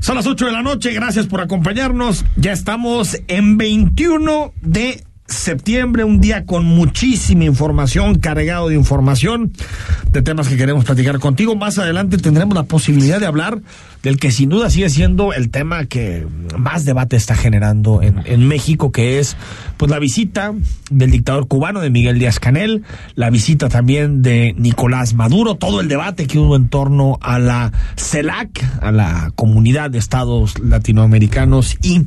Son las 8 de la noche, gracias por acompañarnos. Ya estamos en 21 de septiembre, un día con muchísima información, cargado de información, de temas que queremos platicar contigo. Más adelante tendremos la posibilidad de hablar del que sin duda sigue siendo el tema que más debate está generando en, México, que es pues la visita del dictador cubano de Miguel Díaz Canel, la visita también de Nicolás Maduro, todo el debate que hubo en torno a la CELAC, a la comunidad de estados latinoamericanos y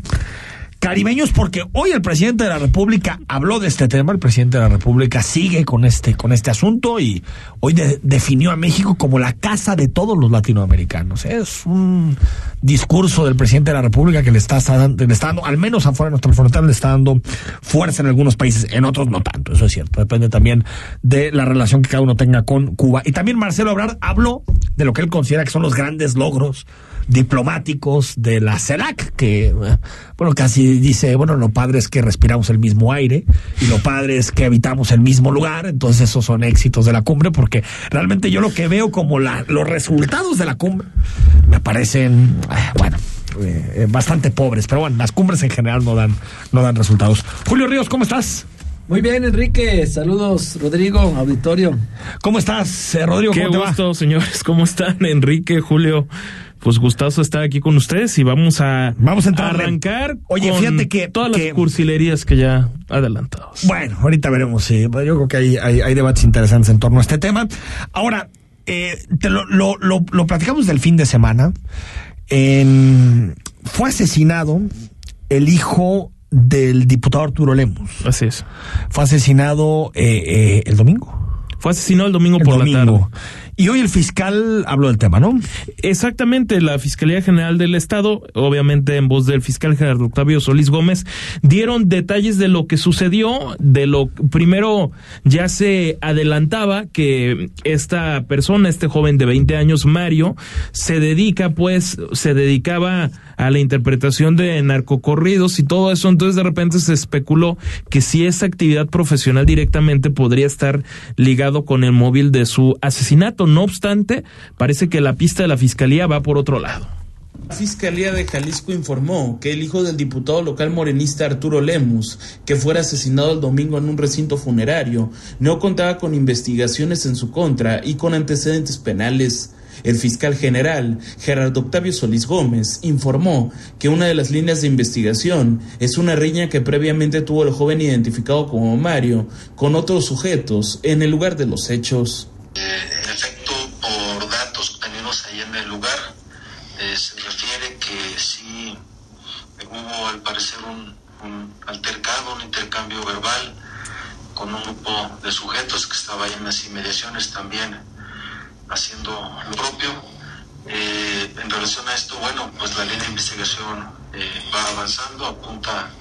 caribeños porque hoy el presidente de la República habló de este tema, el presidente de la República sigue con este con este asunto y hoy de, definió a México como la casa de todos los latinoamericanos. Es un discurso del presidente de la República que le está, le está dando, al menos afuera de nuestra frontera, le está dando fuerza en algunos países, en otros no tanto, eso es cierto, depende también de la relación que cada uno tenga con Cuba. Y también Marcelo Ebrard habló de lo que él considera que son los grandes logros diplomáticos de la CELAC, que, bueno, casi dice, bueno, lo padre es que respiramos el mismo aire y lo padre es que habitamos el mismo lugar, entonces esos son éxitos de la cumbre, porque realmente yo lo que veo como la, los resultados de la cumbre me parecen, bueno, eh, bastante pobres, pero bueno, las cumbres en general no dan, no dan resultados. Julio Ríos, ¿cómo estás? Muy bien, Enrique. Saludos, Rodrigo, auditorio. ¿Cómo estás, eh, Rodrigo? Qué ¿Cómo gusto, señores. ¿Cómo están, Enrique, Julio? Pues gustoso estar aquí con ustedes y vamos a, vamos a, entrar arrancar. Oye, con fíjate que todas que, las cursilerías que ya adelantados. Bueno, ahorita veremos. Sí. Yo creo que hay, hay, hay, debates interesantes en torno a este tema. Ahora, eh, te lo, lo, lo, lo, platicamos del fin de semana. Eh, fue asesinado el hijo del diputado Arturo Lemos. Así es. Fue asesinado eh, eh, el domingo. Fue asesinado el domingo el por domingo. la tarde. Y hoy el fiscal habló del tema, ¿no? Exactamente, la Fiscalía General del Estado, obviamente en voz del fiscal Gerardo Octavio Solís Gómez, dieron detalles de lo que sucedió, de lo primero ya se adelantaba que esta persona, este joven de 20 años, Mario, se dedica pues, se dedicaba a la interpretación de narcocorridos y todo eso, entonces de repente se especuló que si esa actividad profesional directamente podría estar ligado con el móvil de su asesinato. No obstante, parece que la pista de la fiscalía va por otro lado. La Fiscalía de Jalisco informó que el hijo del diputado local morenista Arturo Lemus, que fuera asesinado el domingo en un recinto funerario, no contaba con investigaciones en su contra y con antecedentes penales. El fiscal general, Gerardo Octavio Solís Gómez, informó que una de las líneas de investigación es una riña que previamente tuvo el joven identificado como Mario con otros sujetos en el lugar de los hechos. En eh, se refiere que sí hubo al parecer un, altercado, un intercambio verbal con un grupo de sujetos que estaba ahí en las inmediaciones también haciendo lo propio. Eh, en relación a esto, bueno, pues la línea de investigación eh, va avanzando, apunta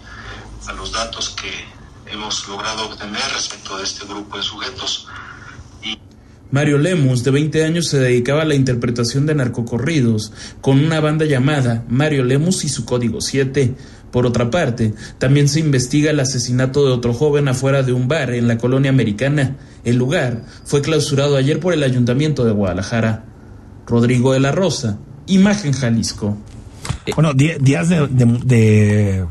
a los datos que hemos logrado obtener respecto de este grupo de sujetos. Mario Lemus, de 20 años, se dedicaba a la interpretación de narcocorridos con una banda llamada Mario Lemus y su código 7. Por otra parte, también se investiga el asesinato de otro joven afuera de un bar en la colonia americana. El lugar fue clausurado ayer por el ayuntamiento de Guadalajara. Rodrigo de la Rosa, Imagen Jalisco. Bueno, días de,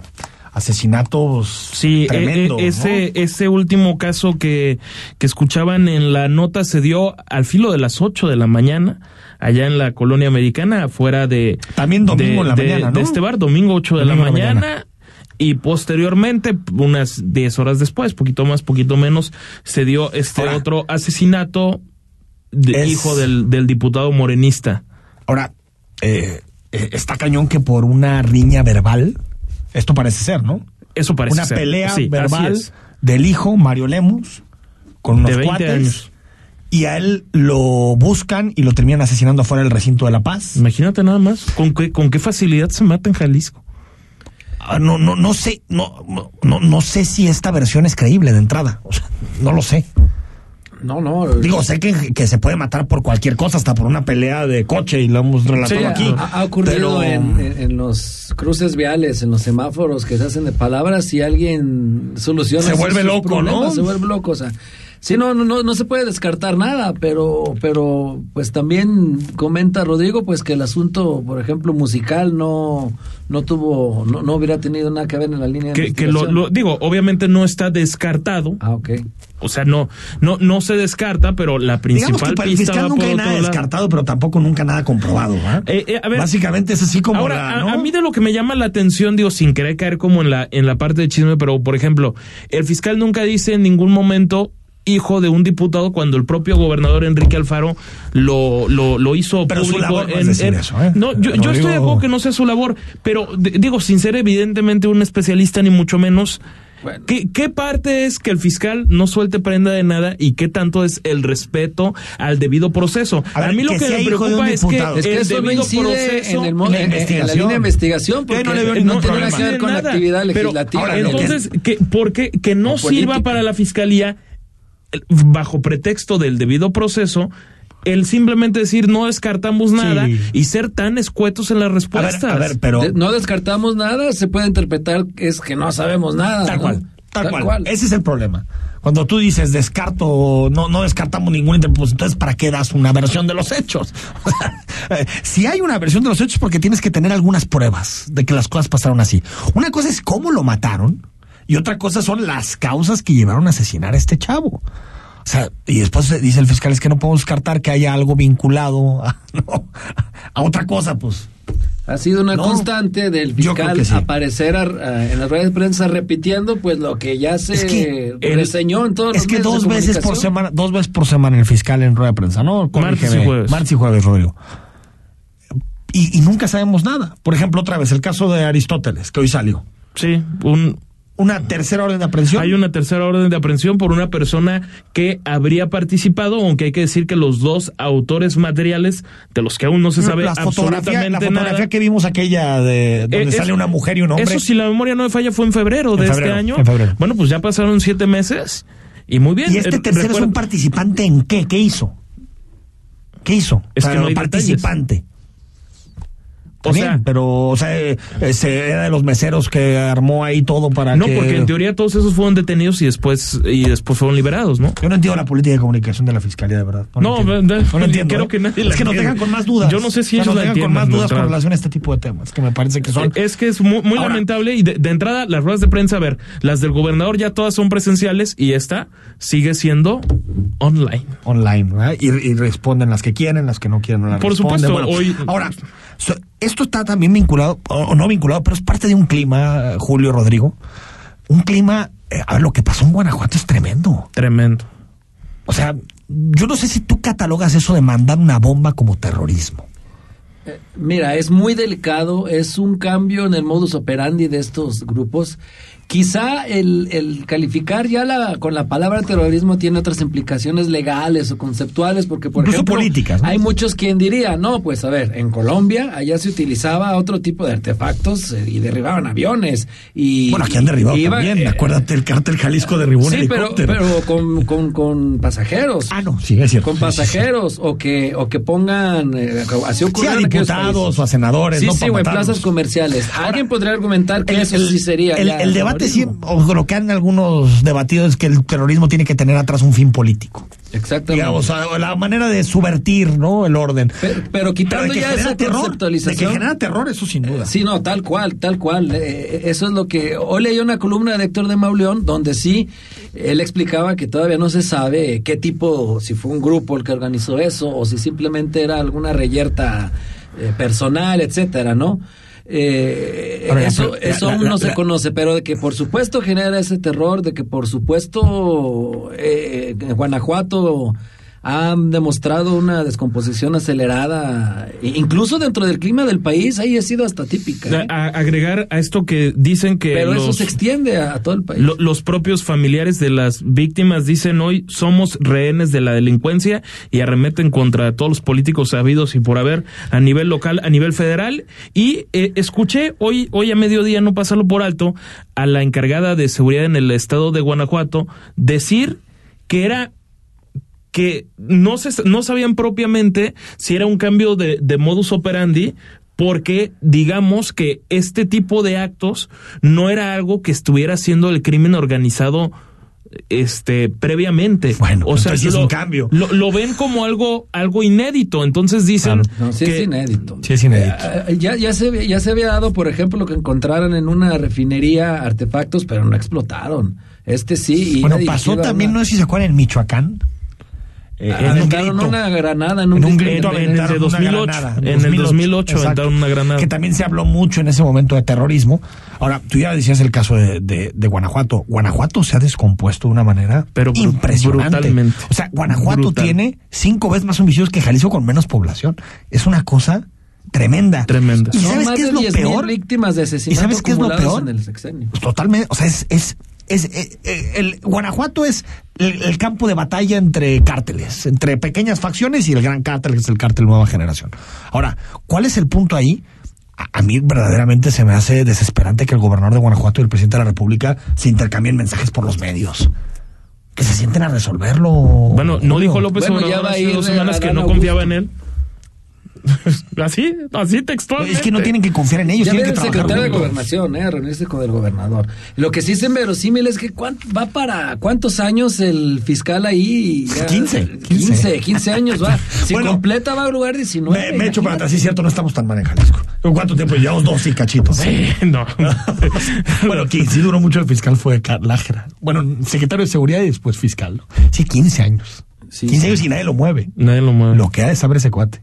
asesinatos sí tremendo, eh, ese ¿no? ese último caso que, que escuchaban en la nota se dio al filo de las 8 de la mañana allá en la colonia americana afuera de también domingo de, en la de, mañana ¿no? de este bar domingo 8 de domingo la mañana, mañana. y posteriormente unas 10 horas después poquito más poquito menos se dio este Ahora, otro asesinato de es... hijo del, del diputado morenista ahora eh, está cañón que por una riña verbal esto parece ser, ¿no? Eso parece Una ser. pelea sí, verbal del hijo Mario Lemus con unos de 20 cuates. años. Y a él lo buscan y lo terminan asesinando afuera del recinto de La Paz. Imagínate nada más. ¿Con qué, con qué facilidad se mata en Jalisco? Ah, no, no, no sé, no, no, no sé si esta versión es creíble de entrada. O sea, no lo sé. No, no. Digo, sé que, que, se puede matar por cualquier cosa, hasta por una pelea de coche, y lo hemos relatado sí, aquí. Ha, ha ocurrido pero... en, en, en, los cruces viales, en los semáforos que se hacen de palabras, y alguien soluciona se vuelve loco, ¿no? Se vuelve loco, o sea. Sí, no, no, no, no se puede descartar nada, pero, pero, pues también comenta Rodrigo, pues que el asunto, por ejemplo, musical no, no tuvo, no, no hubiera tenido nada que ver en la línea de Que, que lo, digo, obviamente no está descartado. Ah, ok. O sea, no, no, no se descarta, pero la Digamos principal que para el pista fiscal nunca hay nada lado. descartado, pero tampoco nunca nada comprobado. ¿ah? Eh, eh, a ver, Básicamente es así como Ahora, la, a- a, mí de lo que me llama la atención, digo, sin querer caer como en la, en la parte de chisme, pero por ejemplo, el fiscal nunca dice en ningún momento hijo de un diputado cuando el propio gobernador Enrique Alfaro lo, lo, lo hizo Pero su público. labor no es decir eso, ¿eh? No, yo, yo estoy de acuerdo que no sea su labor, pero de- digo, sin ser evidentemente un especialista ni mucho menos, Bueno. ¿qué, ¿qué parte es que el fiscal no suelte prenda de nada y qué tanto es el respeto al debido proceso? A A, ver, mí lo que que, me preocupa es que. Es que el eso no debido proceso en, el, en la en- en la investigación. línea de investigación, porque no le veo no ningún tiene nada que ver con la actividad Pero, legislativa. ahora, ¿no? lo que- entonces, que, ¿por qué que no O sirva política. para la fiscalía, bajo pretexto del debido proceso, el simplemente decir no descartamos nada Sí. y ser tan escuetos en las A ver, respuestas? a ver, pero De- no descartamos nada, se puede interpretar que es que no sabemos nada. tal ¿no? cual, tal, cual. Ese es el problema. Cuando tú dices descarto, no, no descartamos ningún pues entonces ¿para qué das una versión de los hechos? Eh, si hay una versión de los hechos, porque tienes que tener algunas pruebas de que las cosas pasaron así. Una cosa es cómo lo mataron y otra cosa son las causas que llevaron a asesinar a este chavo. O sea, y después dice el fiscal es que no podemos descartar que haya algo vinculado a, no, a otra cosa, pues. Ha sido una No, constante del fiscal sí. aparecer a- en las redes de prensa repitiendo pues lo que ya se Es que el- reseñó en todos Es los que dos de veces por semana, dos veces por semana el fiscal en rueda de prensa, ¿no? Martes y jueves. Martes y jueves, Rodrigo. Y, y nunca sabemos nada. Por ejemplo, otra vez, el caso de Aristóteles, que hoy salió. Sí, un, Una tercera orden de aprehensión. hay una tercera orden de aprehensión por una persona que habría participado, aunque hay que decir que los dos autores materiales, de los que aún no se sabe la fotografía, absolutamente la fotografía nada. que vimos aquella de donde Eh, sale eso- una mujer y un hombre. Eso, si la memoria no me falla, fue en febrero En de febrero, este año. en febrero. Bueno, pues ya pasaron siete meses y muy bien. y este Eh, tercero es un participante en qué? ¿Qué hizo? ¿Qué hizo? Es que no hay participante. Está bien, sea- pero, o sea, ese era de los meseros que armó ahí todo para No, que... porque en teoría todos esos fueron detenidos y después y después fueron liberados, ¿no? Yo no entiendo la política de comunicación de la fiscalía, de verdad. No, lo entiendo. de- No entiendo, creo ¿eh? que nadie Es que nos entiende. dejan con más dudas. Yo no sé si O ellos nos la dejan con más dudas con relación a este tipo de temas, que me parece que son... Eh, Es que es muy, muy Ahora- lamentable y de, de entrada las ruedas de prensa, a ver, las del gobernador ya todas son presenciales y esta sigue siendo online. online, ¿verdad? Y, y responden las que quieren, las que no quieren, no las Por responden. supuesto, Bueno, hoy- Ahora, so- esto está también vinculado, o, no vinculado, pero es parte de un clima, eh, Julio Rodrigo. Un clima, eh, a ver, lo que pasó en Guanajuato es tremendo. Tremendo. O sea, yo no sé si tú catalogas eso de mandar una bomba como terrorismo. Mira, es muy delicado, es un cambio en el modus operandi de estos grupos. Quizá el, el calificar ya la, con la palabra terrorismo tiene otras implicaciones legales o conceptuales, porque por Incluso ejemplo, políticas, ¿no? hay muchos quien diría, no, pues a ver, en Colombia allá se utilizaba otro tipo de artefactos eh, y derribaban aviones y Bueno, aquí han derribado iba- también. eh, acuérdate, el cártel Jalisco derribó un Sí, pero, helicóptero. pero con, con, con pasajeros. Ah, no, sí, es cierto. Con Sí, sí, sí. pasajeros o que o que pongan eh, así Sí, ocurrió a en aquellos diputados o a senadores, Sí, ¿no? sí, o en plazas comerciales. Alguien podría argumentar que El- eso sí sería. El, ya el debate sí, o lo que han algunos debatido es que el terrorismo tiene que tener atrás un fin político. Exactamente. Digamos, a- la manera de subvertir, ¿no? El orden. pero, pero quitando Pero ya esa terror, de que conceptualización. genera terror, eso sin duda. Sí, no, tal cual, tal cual. Eh, eso es lo que. Hoy leí una columna de Héctor de Mauleón donde sí él explicaba que todavía no se sabe qué tipo, si fue un grupo el que organizó eso o si simplemente era alguna reyerta eh, personal, etcétera, ¿no? Eh, eso eso la- aún la- no se conoce, pero de que por supuesto genera ese terror, de que por supuesto eh, Guanajuato han demostrado una descomposición acelerada, incluso dentro del clima del país, ahí ha sido hasta típica. ¿eh? A- agregar a esto que dicen que Pero eso se extiende a, a todo el país. lo- los propios familiares de las víctimas dicen hoy somos rehenes de la delincuencia y arremeten contra todos los políticos sabidos y por haber a nivel local, a nivel federal. Y eh, escuché hoy, hoy a mediodía, no pasarlo por alto, a la encargada de seguridad en el estado de Guanajuato decir que era que no se no sabían propiamente si era un cambio de, de modus operandi porque digamos que este tipo de actos no era algo que estuviera haciendo el crimen organizado este previamente. Bueno, o sea, es lo, un cambio. Lo, lo ven como algo algo inédito, entonces dicen No, sí que es inédito. Sí, es inédito. Eh, ya, ya, se, ya se había dado, por ejemplo, que encontraran en una refinería artefactos, pero no explotaron. Este sí. Bueno, pasó también, una- no sé si se acuerdan, en Michoacán. Eh, en un aventaron grito. una granada en un, En un grito grito en el de aventaron una 2008, granada, en el 2008 aventaron una granada. Que también se habló mucho en ese momento de terrorismo. Ahora, tú ya decías el caso de, de- de Guanajuato. Guanajuato se ha descompuesto de una manera Pero impresionante. brutalmente. O sea, Guanajuato Brutal. tiene cinco veces más homicidios que Jalisco con menos población. Es una cosa tremenda. Tremenda. ¿Y sabes qué es lo 10,000 peor? víctimas de ¿Y asesinato sabes qué es lo peor? en el sexenio. Pues totalmente, o sea, es, es, es, eh, eh, el Guanajuato es el, el campo de batalla entre cárteles, entre pequeñas facciones y el gran cártel, que es el cártel Nueva Generación. Ahora, ¿cuál es el punto ahí? A, a mí verdaderamente se me hace desesperante que el gobernador de Guanajuato y el presidente de la República se intercambien mensajes por los medios. Que se sienten a resolverlo. Bueno, no dijo López Bueno, ya Obrador hace dos semanas que no Augusto. confiaba en él. así, así textualmente. Es que no tienen que confiar en ellos, Ya tienen que el secretario de juntos. gobernación, ¿eh? A reunirse con el gobernador. Lo que sí es inverosímil es que ¿cuánto- va para cuántos años el fiscal ahí. Ya- 15, 15, 15 años va. Si Bueno, completa va a lugar 19. Me, me echo para atrás, sí es cierto, no estamos tan mal en Jalisco. ¿En cuánto tiempo? Llevamos dos y cachitos. Sí, no. bueno, quien sí duró mucho el fiscal fue Lájera. Bueno, secretario de seguridad y después fiscal. ¿no? Sí, 15 años. Sí, 15 sí. años y nadie lo mueve. Nadie lo mueve. Lo que ha de saber ese cuate.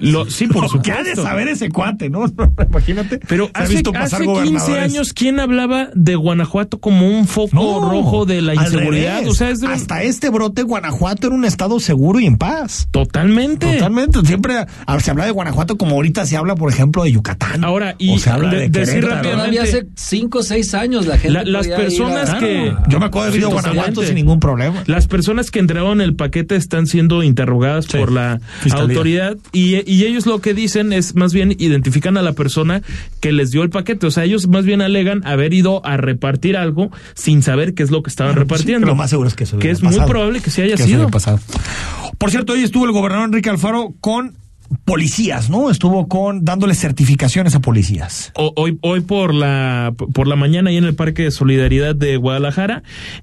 Lo- sí, por que ha de supuesto. saber ese cuate, ¿no? Imagínate. Pero ha hace, visto pasar hace 15 gobernadores. años, ¿quién hablaba de Guanajuato como un foco No, rojo de la inseguridad? O sea, es de- Hasta este brote, Guanajuato era un estado seguro y en paz. totalmente. Totalmente. Siempre ah, se habla de Guanajuato como ahorita se habla, por ejemplo, de Yucatán. Ahora, y o se habla de- de, decir rápidamente- Todavía hace 5 o 6 años la gente. La- las personas a- que- Yo me acuerdo de Sí, Guanajuato sin ningún problema. Las personas que entregaron el paquete están siendo interrogadas Sí. por la Fiscalía. autoridad y, y ellos lo que dicen es más bien identifican a la persona que les dio el paquete. O sea, ellos más bien alegan haber ido a repartir algo sin saber qué es lo que estaban sí, repartiendo. lo más seguro es que eso Que es muy probable que sí haya Que sido. pasado. Por cierto, hoy estuvo el gobernador Enrique Alfaro con policías, ¿no? Estuvo con dándole certificaciones a policías. Hoy, hoy por la por la mañana ahí en el Parque de Solidaridad de Guadalajara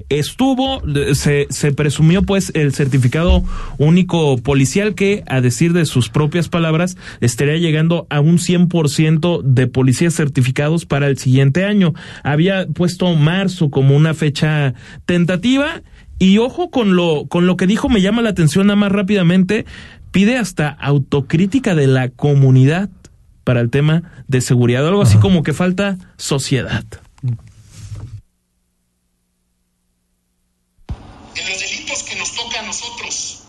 estuvo se, se presumió pues el certificado único policial que a decir de sus propias palabras estaría llegando a un 100% de policías certificados para el siguiente año. Había puesto marzo como una fecha tentativa y ojo con lo con lo que dijo me llama la atención nada más rápidamente pide hasta autocrítica de la comunidad para el tema de seguridad, algo así como que falta sociedad. en los delitos que nos toca a nosotros,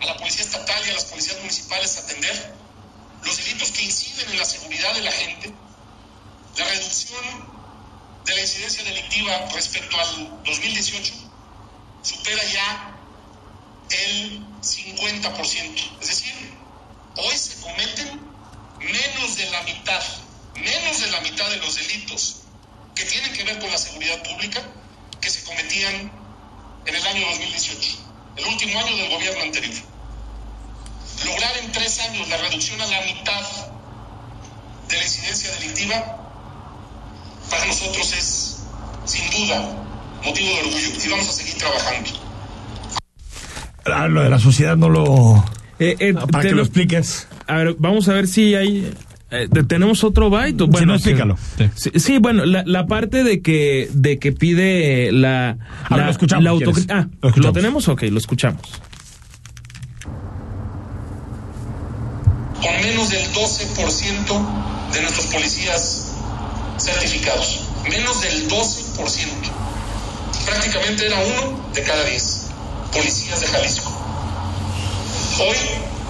a la policía estatal y a las policías municipales atender, los delitos que inciden en la seguridad de la gente, la reducción de la incidencia delictiva respecto al 2018 supera ya el 50%. Es decir, hoy se cometen menos de la mitad, menos de la mitad de los delitos que tienen que ver con la seguridad pública que se cometían en el año 2018, el último año del gobierno anterior. Lograr en tres años la reducción a la mitad de la incidencia delictiva, para nosotros es, sin duda, motivo de orgullo y vamos a seguir trabajando. Ah, lo de la sociedad no lo... Eh, eh, Para que lo expliques. A ver, vamos a ver si hay. eh, tenemos otro byte. o- Si Bueno, no, explícalo. Sí. Sí, sí, bueno, la, la parte de que de que pide la. A ver, la- lo escuchamos, la. Ah, Lo ¿lo, tenemos? Ok, lo escuchamos. con menos del 12% de nuestros policías certificados. Menos del 12%. Prácticamente era uno de cada 10 policías de Jalisco. Hoy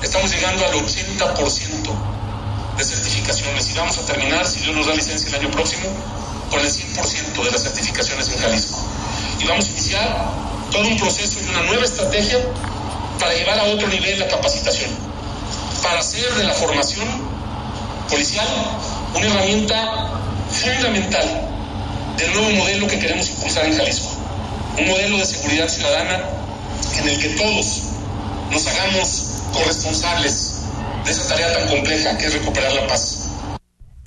estamos llegando al 80% de certificaciones y vamos a terminar, si Dios nos da licencia el año próximo, con el 100% de las certificaciones en Jalisco. Y vamos a iniciar todo un proceso y una nueva estrategia para llevar a otro nivel la capacitación para hacer de la formación policial una herramienta fundamental del nuevo modelo que queremos impulsar en Jalisco. Un modelo de seguridad ciudadana en el que todos nos hagamos corresponsables de esa tarea tan compleja que es recuperar la paz.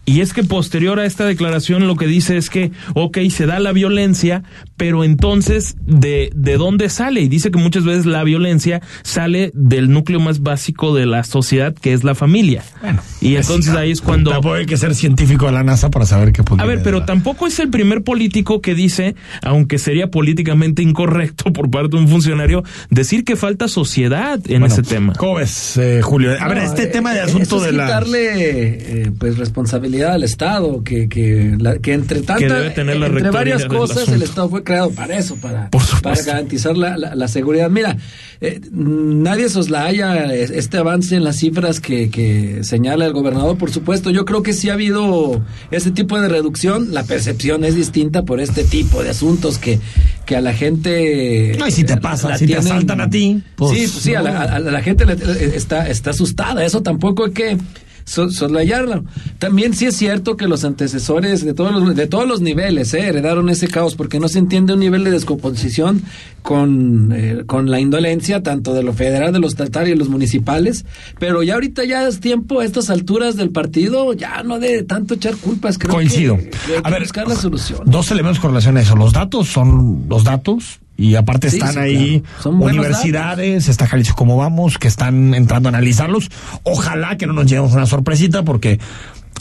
Y es que posterior a esta declaración lo que dice es que, ok, se da la violencia, pero entonces, ¿de, de dónde sale? Y dice que muchas veces la violencia sale del núcleo más básico de la sociedad, que es la familia. Bueno, y entonces ahí es cuando... Tampoco hay que ser científico de la NASA para saber qué A ver, pero tampoco es el primer político que dice, aunque sería políticamente incorrecto por parte de un funcionario, decir que falta sociedad en ese tema. ¿Cómo ves, eh, Julio? A ver, No, este eh, tema de eh, asunto eso es de la... eh, pues responsabilidad al Estado que que, la- que entre tanta debe tener la entre varias del cosas el. Estado fue creado para eso para para garantizar la, la- la seguridad. Mira eh, nadie soslaya eh, este avance en las cifras que, que señala el gobernador por supuesto. Yo creo que sí ha habido ese tipo de reducción. La percepción es distinta por este tipo de asuntos que que a la gente No, y si te eh, pasa, si te asaltan a ti, pues, sí pues sí a la, a- a la gente le- le- está, está asustada. Eso tampoco hay que so- soslayarlo. También sí es cierto que los antecesores de todos los, de todos los niveles eh, heredaron ese caos porque no se entiende un nivel de descomposición con, eh, con la indolencia tanto de lo federal, de lo estatal y de los municipales. Pero ya ahorita ya es tiempo a estas alturas del partido ya no de tanto echar culpas. Creo Coincido. que- que hay que buscar la solución. Dos elementos con relación a eso. Los datos son los datos y aparte Sí, están sí, ahí claro. Universidades, está Jalisco como vamos, que están entrando a analizarlos. Ojalá que no nos llevemos una sorpresita porque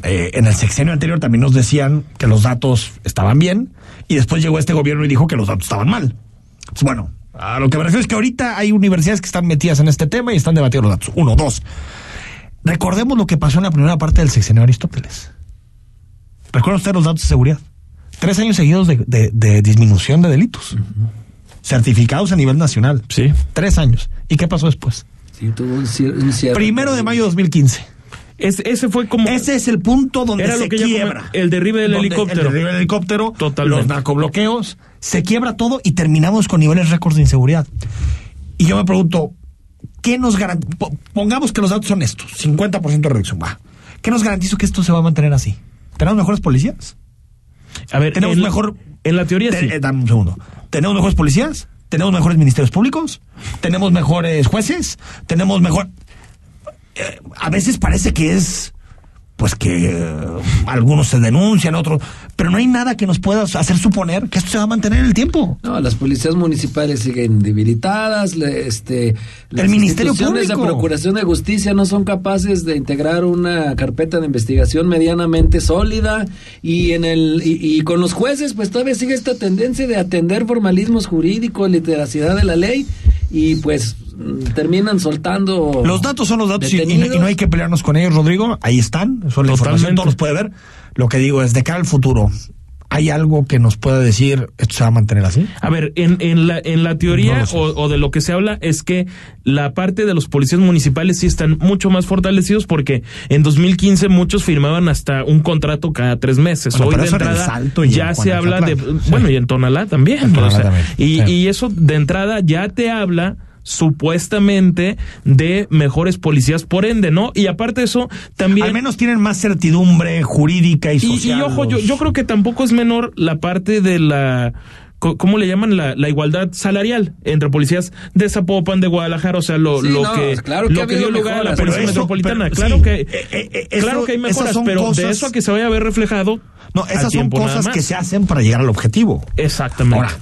eh, en el sexenio anterior también nos decían que los datos estaban bien y después llegó este gobierno y dijo que los datos estaban mal. Pues bueno, a lo que me refiero es que ahorita hay universidades que están metidas en este tema y están debatiendo los datos. Uno, dos. Recordemos lo que pasó en la primera parte del sexenio de Aristóteles. ¿Recuerda usted los datos de seguridad? Tres años seguidos de, de- de disminución de delitos. Certificados a nivel nacional. Sí. Tres años. ¿Y qué pasó después? Sí, tuvo un cier- un cierre. Primero de mayo de 2015. Es- ese fue como... Ese es el punto donde Era se lo que yo quiebra. el derribe del Donde helicóptero. El derribe del helicóptero. Totalmente. Los narcobloqueos. Se quiebra todo y terminamos con niveles récords de inseguridad. Y yo me pregunto, ¿qué nos garantiza? Pongamos que los datos son estos: 50% de reducción. Va. ¿Qué nos garantiza que esto se va a mantener así? ¿Tenemos mejores policías? A ver, tenemos en, mejor. En la teoría Te- sí. eh, dame un segundo. ¿Tenemos mejores policías? ¿Tenemos mejores ministerios públicos? ¿Tenemos mejores jueces? ¿Tenemos mejor.? Eh, a veces parece que es. Pues que eh, algunos se denuncian, otros. Pero no hay nada que nos pueda hacer suponer que esto se va a mantener en el tiempo. No, las policías municipales siguen debilitadas, le- este, las El Ministerio instituciones de Público. Procuración de Justicia no son capaces de integrar una carpeta de investigación medianamente sólida y en el y, y con los jueces pues todavía sigue esta tendencia de atender formalismos jurídicos, literacidad de la ley y pues terminan soltando Los datos son los datos y, y no- y detenidos. no hay que pelearnos con ellos, Rodrigo. Ahí están, son la información, todos los puede ver. Lo que digo es, de cara al futuro, ¿hay algo que nos pueda decir esto se va a mantener así? A ver, en, en, la, en la teoría o, o de lo que se habla es que la parte de los policías municipales sí están mucho más fortalecidos porque en 2015 muchos firmaban hasta un contrato cada tres meses. Bueno, Hoy de en entrada ya en se habla de... Sí. Bueno, y en Tonalá también. En Tonalá o sea, también, Y, sí. y eso de entrada ya te habla supuestamente de mejores policías por ende, ¿no? Y aparte de eso, también... Al menos tienen más certidumbre jurídica y social. y ojo, yo, los- yo creo que tampoco es menor la parte de la. ¿Cómo le llaman? La, la igualdad salarial entre policías de Zapopan, de Guadalajara, o sea, lo, Sí, lo no, que, claro que lo ha que habido dio lugar a la policía eso- metropolitana. pero claro sí, que, eh, eh, eh, eso- claro que hay mejoras, pero de eso a que se vaya a ver reflejado. No, esas son cosas que se hacen para llegar al objetivo. Exactamente. Ahora,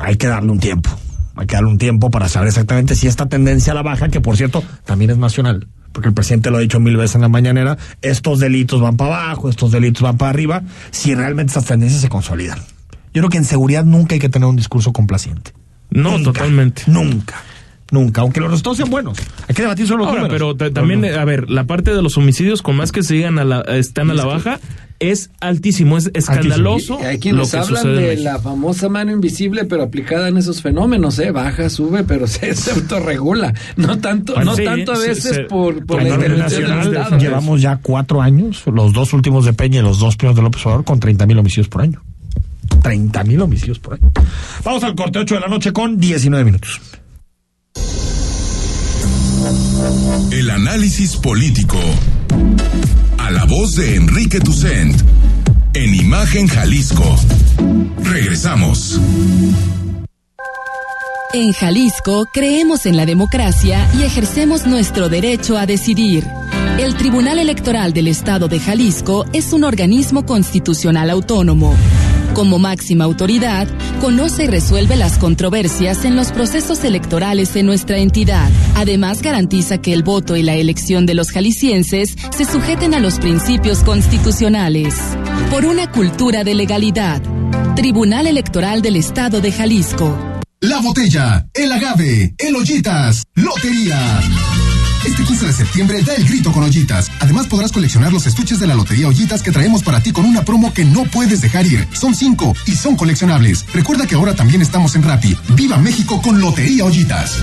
hay que darle un tiempo. Hay que darle un tiempo para saber exactamente si esta tendencia a la baja, que por cierto también es nacional, porque el presidente lo ha dicho mil veces en la mañanera, estos delitos van para abajo, estos delitos van para arriba, si realmente estas tendencias se consolidan. Yo creo que en seguridad nunca hay que tener un discurso complaciente. No, Nunca, totalmente. Nunca. Nunca, aunque los resultados sean buenos. Hay que debatir sobre los Ahora, números. pero ta- también, a ver, la parte de los homicidios, con más que sigan a la, están a la baja, es altísimo, es escandaloso. Y hay lo quienes que hablan de la famosa mano invisible, pero aplicada en esos fenómenos, ¿eh? Baja, sube, pero se, se autorregula. No tanto, Bueno, no sí, tanto a veces se- por, la nivel intervención del nacional Estado. llevamos ya cuatro años, los dos últimos de Peña y los dos primeros de López Obrador, con 30 mil homicidios por año. 30 mil homicidios por año. Vamos al corte 8 de la noche con 19 minutos. El análisis político. A la voz de Enrique Tucent. En Imagen Jalisco. Regresamos. En Jalisco creemos en la democracia y ejercemos nuestro derecho a decidir. El Tribunal Electoral del Estado de Jalisco es un organismo constitucional autónomo. Como máxima autoridad, conoce y resuelve las controversias en los procesos electorales en nuestra entidad. Además, garantiza que el voto y la elección de los jaliscienses se sujeten a los principios constitucionales. Por una cultura de legalidad. Tribunal Electoral del Estado de Jalisco. La botella, el agave, el ollitas, lotería. Este 15 de septiembre da el grito con Ollitas. Además podrás coleccionar los estuches de la Lotería Ollitas que traemos para ti con una promo que no puedes dejar ir. Son cinco y son coleccionables. Recuerda que ahora también estamos en Rappi. ¡Viva México con Lotería Ollitas!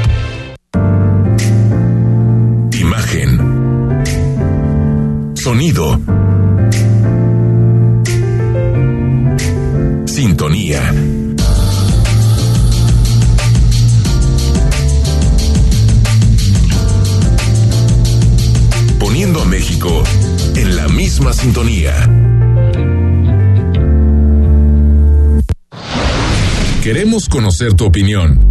Sonido. Sintonía. Poniendo a México en la misma sintonía. Queremos conocer tu opinión.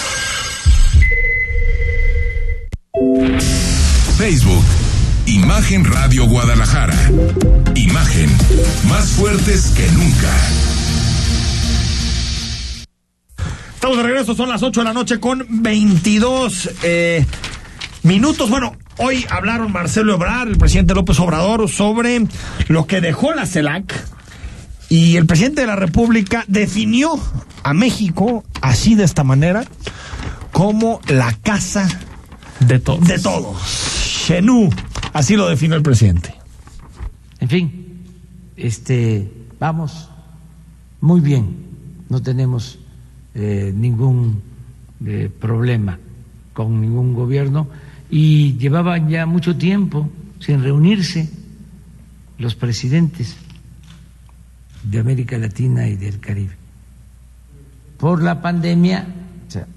Imagen Radio Guadalajara. Imagen más fuertes que nunca. Estamos de regreso, son las 8 de la noche con 22 eh, minutos. Bueno, hoy hablaron Marcelo Ebrard, el presidente López Obrador, sobre lo que dejó la CELAC. Y el presidente de la República definió a México así de esta manera como la casa de todos. De todos. Chenú. Así lo definió el presidente. En fin, este, vamos muy bien, no tenemos eh, ningún eh, problema con ningún gobierno y llevaban ya mucho tiempo sin reunirse los presidentes de América Latina y del Caribe. Por la pandemia, o sea,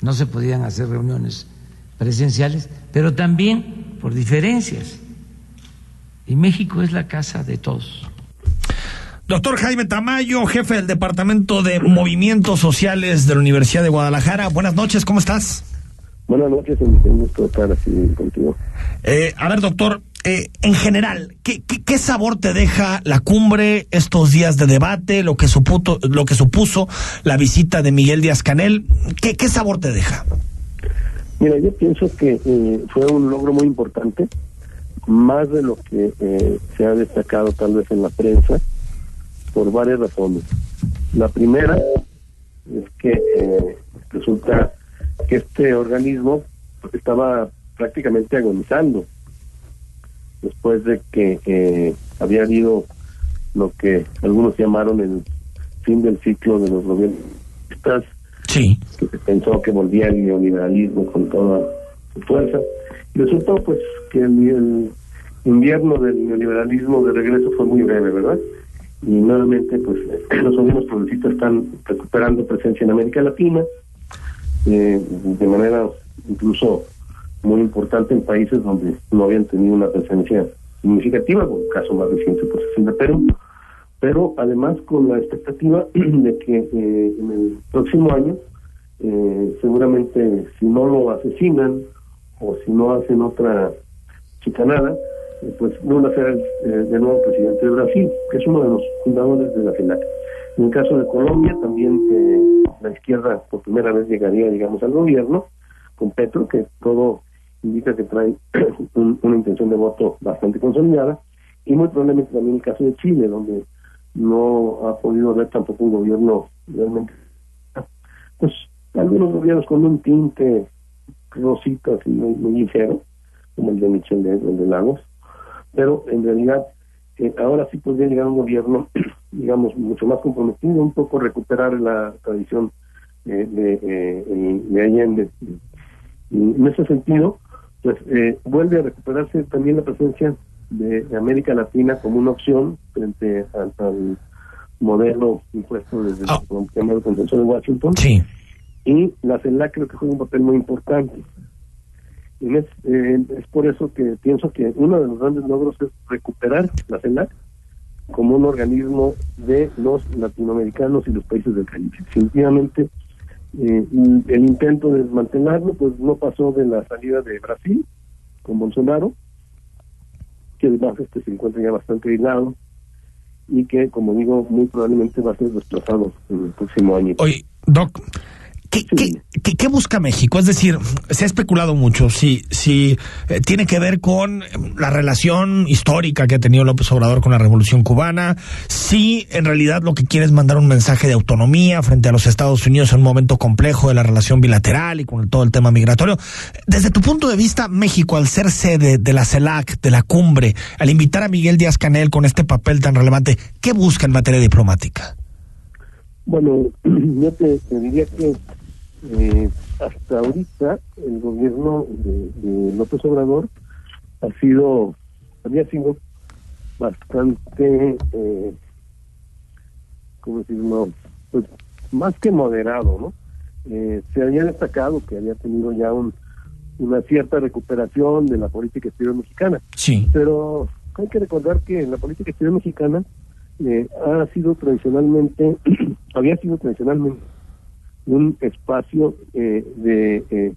no se podían hacer reuniones presenciales, pero también por diferencias. Y México es la casa de todos. Doctor Jaime Tamayo, jefe del Departamento de Movimientos Sociales de la Universidad de Guadalajara. Buenas noches, ¿cómo estás? Buenas noches, un gusto estar aquí contigo. Eh, a ver, doctor, eh, en general, ¿qué, ¿qué, sabor te deja la cumbre, estos días de debate, lo que, suputo, lo que supuso la visita de Miguel Díaz Canel? ¿Qué, qué sabor te deja? Mira, yo pienso que eh, fue un logro muy importante, más de lo que eh, se ha destacado tal vez en la prensa, por varias razones. La primera es que eh, resulta que este organismo estaba prácticamente agonizando después de que había habido lo que algunos llamaron el fin del ciclo de los gobiernos Que se pensó que volvía el neoliberalismo con toda su fuerza. Y resultó pues que el, invierno del neoliberalismo de regreso fue muy breve, ¿verdad? Y nuevamente pues los gobiernos progresistas están recuperando presencia en América Latina, eh, de manera incluso muy importante en países donde no habían tenido una presencia significativa, como el caso más reciente pues es el de Perú pero además con la expectativa de que eh, en el próximo año, eh, seguramente si no lo asesinan o si no hacen otra chicanada, eh, pues no va a ser de nuevo presidente de Brasil, que es uno de los fundadores de la CELAC. En el caso de Colombia, también la izquierda por primera vez llegaría, digamos, al gobierno, con Petro, que todo indica que trae una intención de voto bastante consolidada, y muy probablemente también el caso de Chile, donde no ha podido haber tampoco un gobierno realmente, pues algunos gobiernos con un tinte rosita así muy, muy ligero, como el de Michel de, el de Lagos, pero en realidad eh, ahora sí podría llegar un gobierno, digamos, mucho más comprometido, un poco recuperar la tradición eh, de, eh, de Allende. Y en ese sentido, pues eh, vuelve a recuperarse también la presencia de América Latina como una opción frente al, modelo impuesto desde Ah. el convención de Washington. Sí. Y la CELAC creo que juega un papel muy importante. Y es, eh, es por eso que pienso que uno de los grandes logros es recuperar la CELAC como un organismo de los latinoamericanos y los países del Caribe. Definitivamente, eh, el intento de desmantelarlo pues no pasó de la salida de Brasil con Bolsonaro, que además este se encuentra ya bastante aislado y que, como digo, muy probablemente va a ser desplazado en el próximo año. Oye, Doc, ¿qué, qué, qué- qué busca México? Es decir, se ha especulado mucho si, si eh, tiene que ver con eh, la relación histórica que ha tenido López Obrador con la Revolución Cubana, si en realidad lo que quiere es mandar un mensaje de autonomía frente a los Estados Unidos en un momento complejo de la relación bilateral y con todo el tema migratorio. Desde tu punto de vista, México, al ser sede de la CELAC, de la cumbre, al invitar a Miguel Díaz Canel con este papel tan relevante, ¿qué busca en materia diplomática? Bueno, yo te, te diría que eh, hasta ahorita el gobierno de, de López Obrador ha sido, había sido bastante, eh, ¿cómo decirlo? Pues más que moderado, ¿no? Eh, se había destacado que había tenido ya un, una cierta recuperación de la política exterior mexicana. Sí. Pero hay que recordar que la política exterior mexicana eh, ha sido tradicionalmente, había sido tradicionalmente un espacio eh, de eh,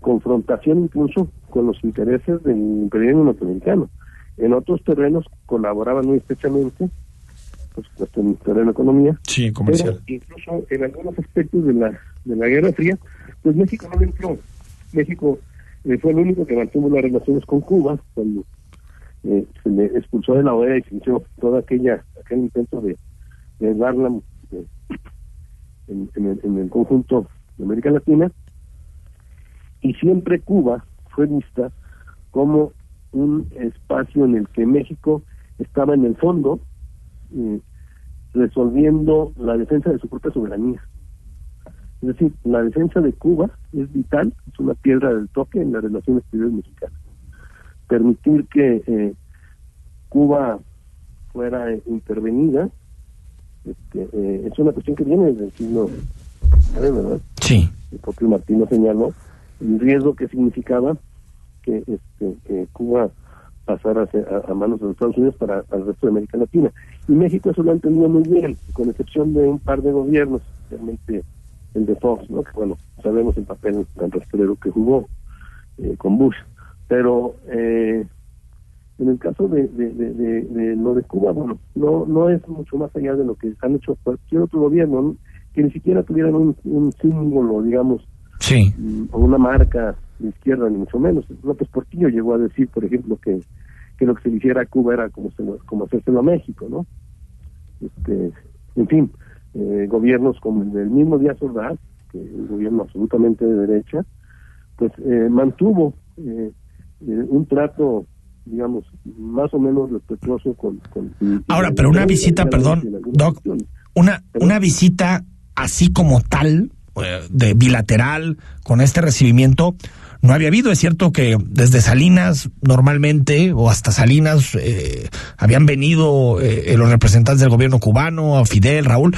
confrontación incluso con los intereses del imperialismo norteamericano. En otros terrenos colaboraban muy estrechamente, por supuesto en el terreno de economía, Sí, pero incluso en algunos aspectos de la, de la Guerra Fría, pues México no entró. México eh, fue el único que mantuvo las relaciones con Cuba cuando eh, se le expulsó de la OEA y se inició toda aquella aquel intento de, de darla eh, en, el, en el conjunto de América Latina y siempre Cuba fue vista como un espacio en el que México estaba en el fondo eh, resolviendo la defensa de su propia soberanía. Es decir, la defensa de Cuba es vital, es una piedra del toque en la relación exterior mexicana. Permitir que eh, Cuba fuera eh, intervenida este, eh, es una cuestión que viene desde el siglo XIX, ¿verdad? Sí. El propio Martín lo señaló, el riesgo que significaba que este, que Cuba pasara a, manos de los Estados Unidos para el resto de América Latina. Y México eso lo ha entendido muy bien, con excepción de un par de gobiernos, especialmente el de Fox, ¿no? que bueno, sabemos el papel tan rastrero que jugó eh, con Bush. Pero eh, en el caso de, de, de, de- de lo de Cuba, bueno, no, no es mucho más allá de lo que han hecho cualquier otro gobierno, ¿no? que ni siquiera tuvieran un, un símbolo, digamos, Sí. mm, o una marca de izquierda, ni mucho menos. López Portillo llegó a decir, por ejemplo, que, que lo que se le hiciera a Cuba era como, se como hacérselo a México, ¿no? Este, en fin, eh, gobiernos como el del mismo Díaz Ordaz, que es un gobierno absolutamente de derecha, pues eh, mantuvo eh, eh, un trato, digamos, más o menos respetuoso con... con Ahora, pero una visita, perdón, Doc, una, una visita así como tal, eh, de bilateral, con este recibimiento, no había habido. Es cierto que desde Salinas, normalmente, o hasta Salinas, eh, habían venido eh, los representantes del gobierno cubano, Fidel, Raúl,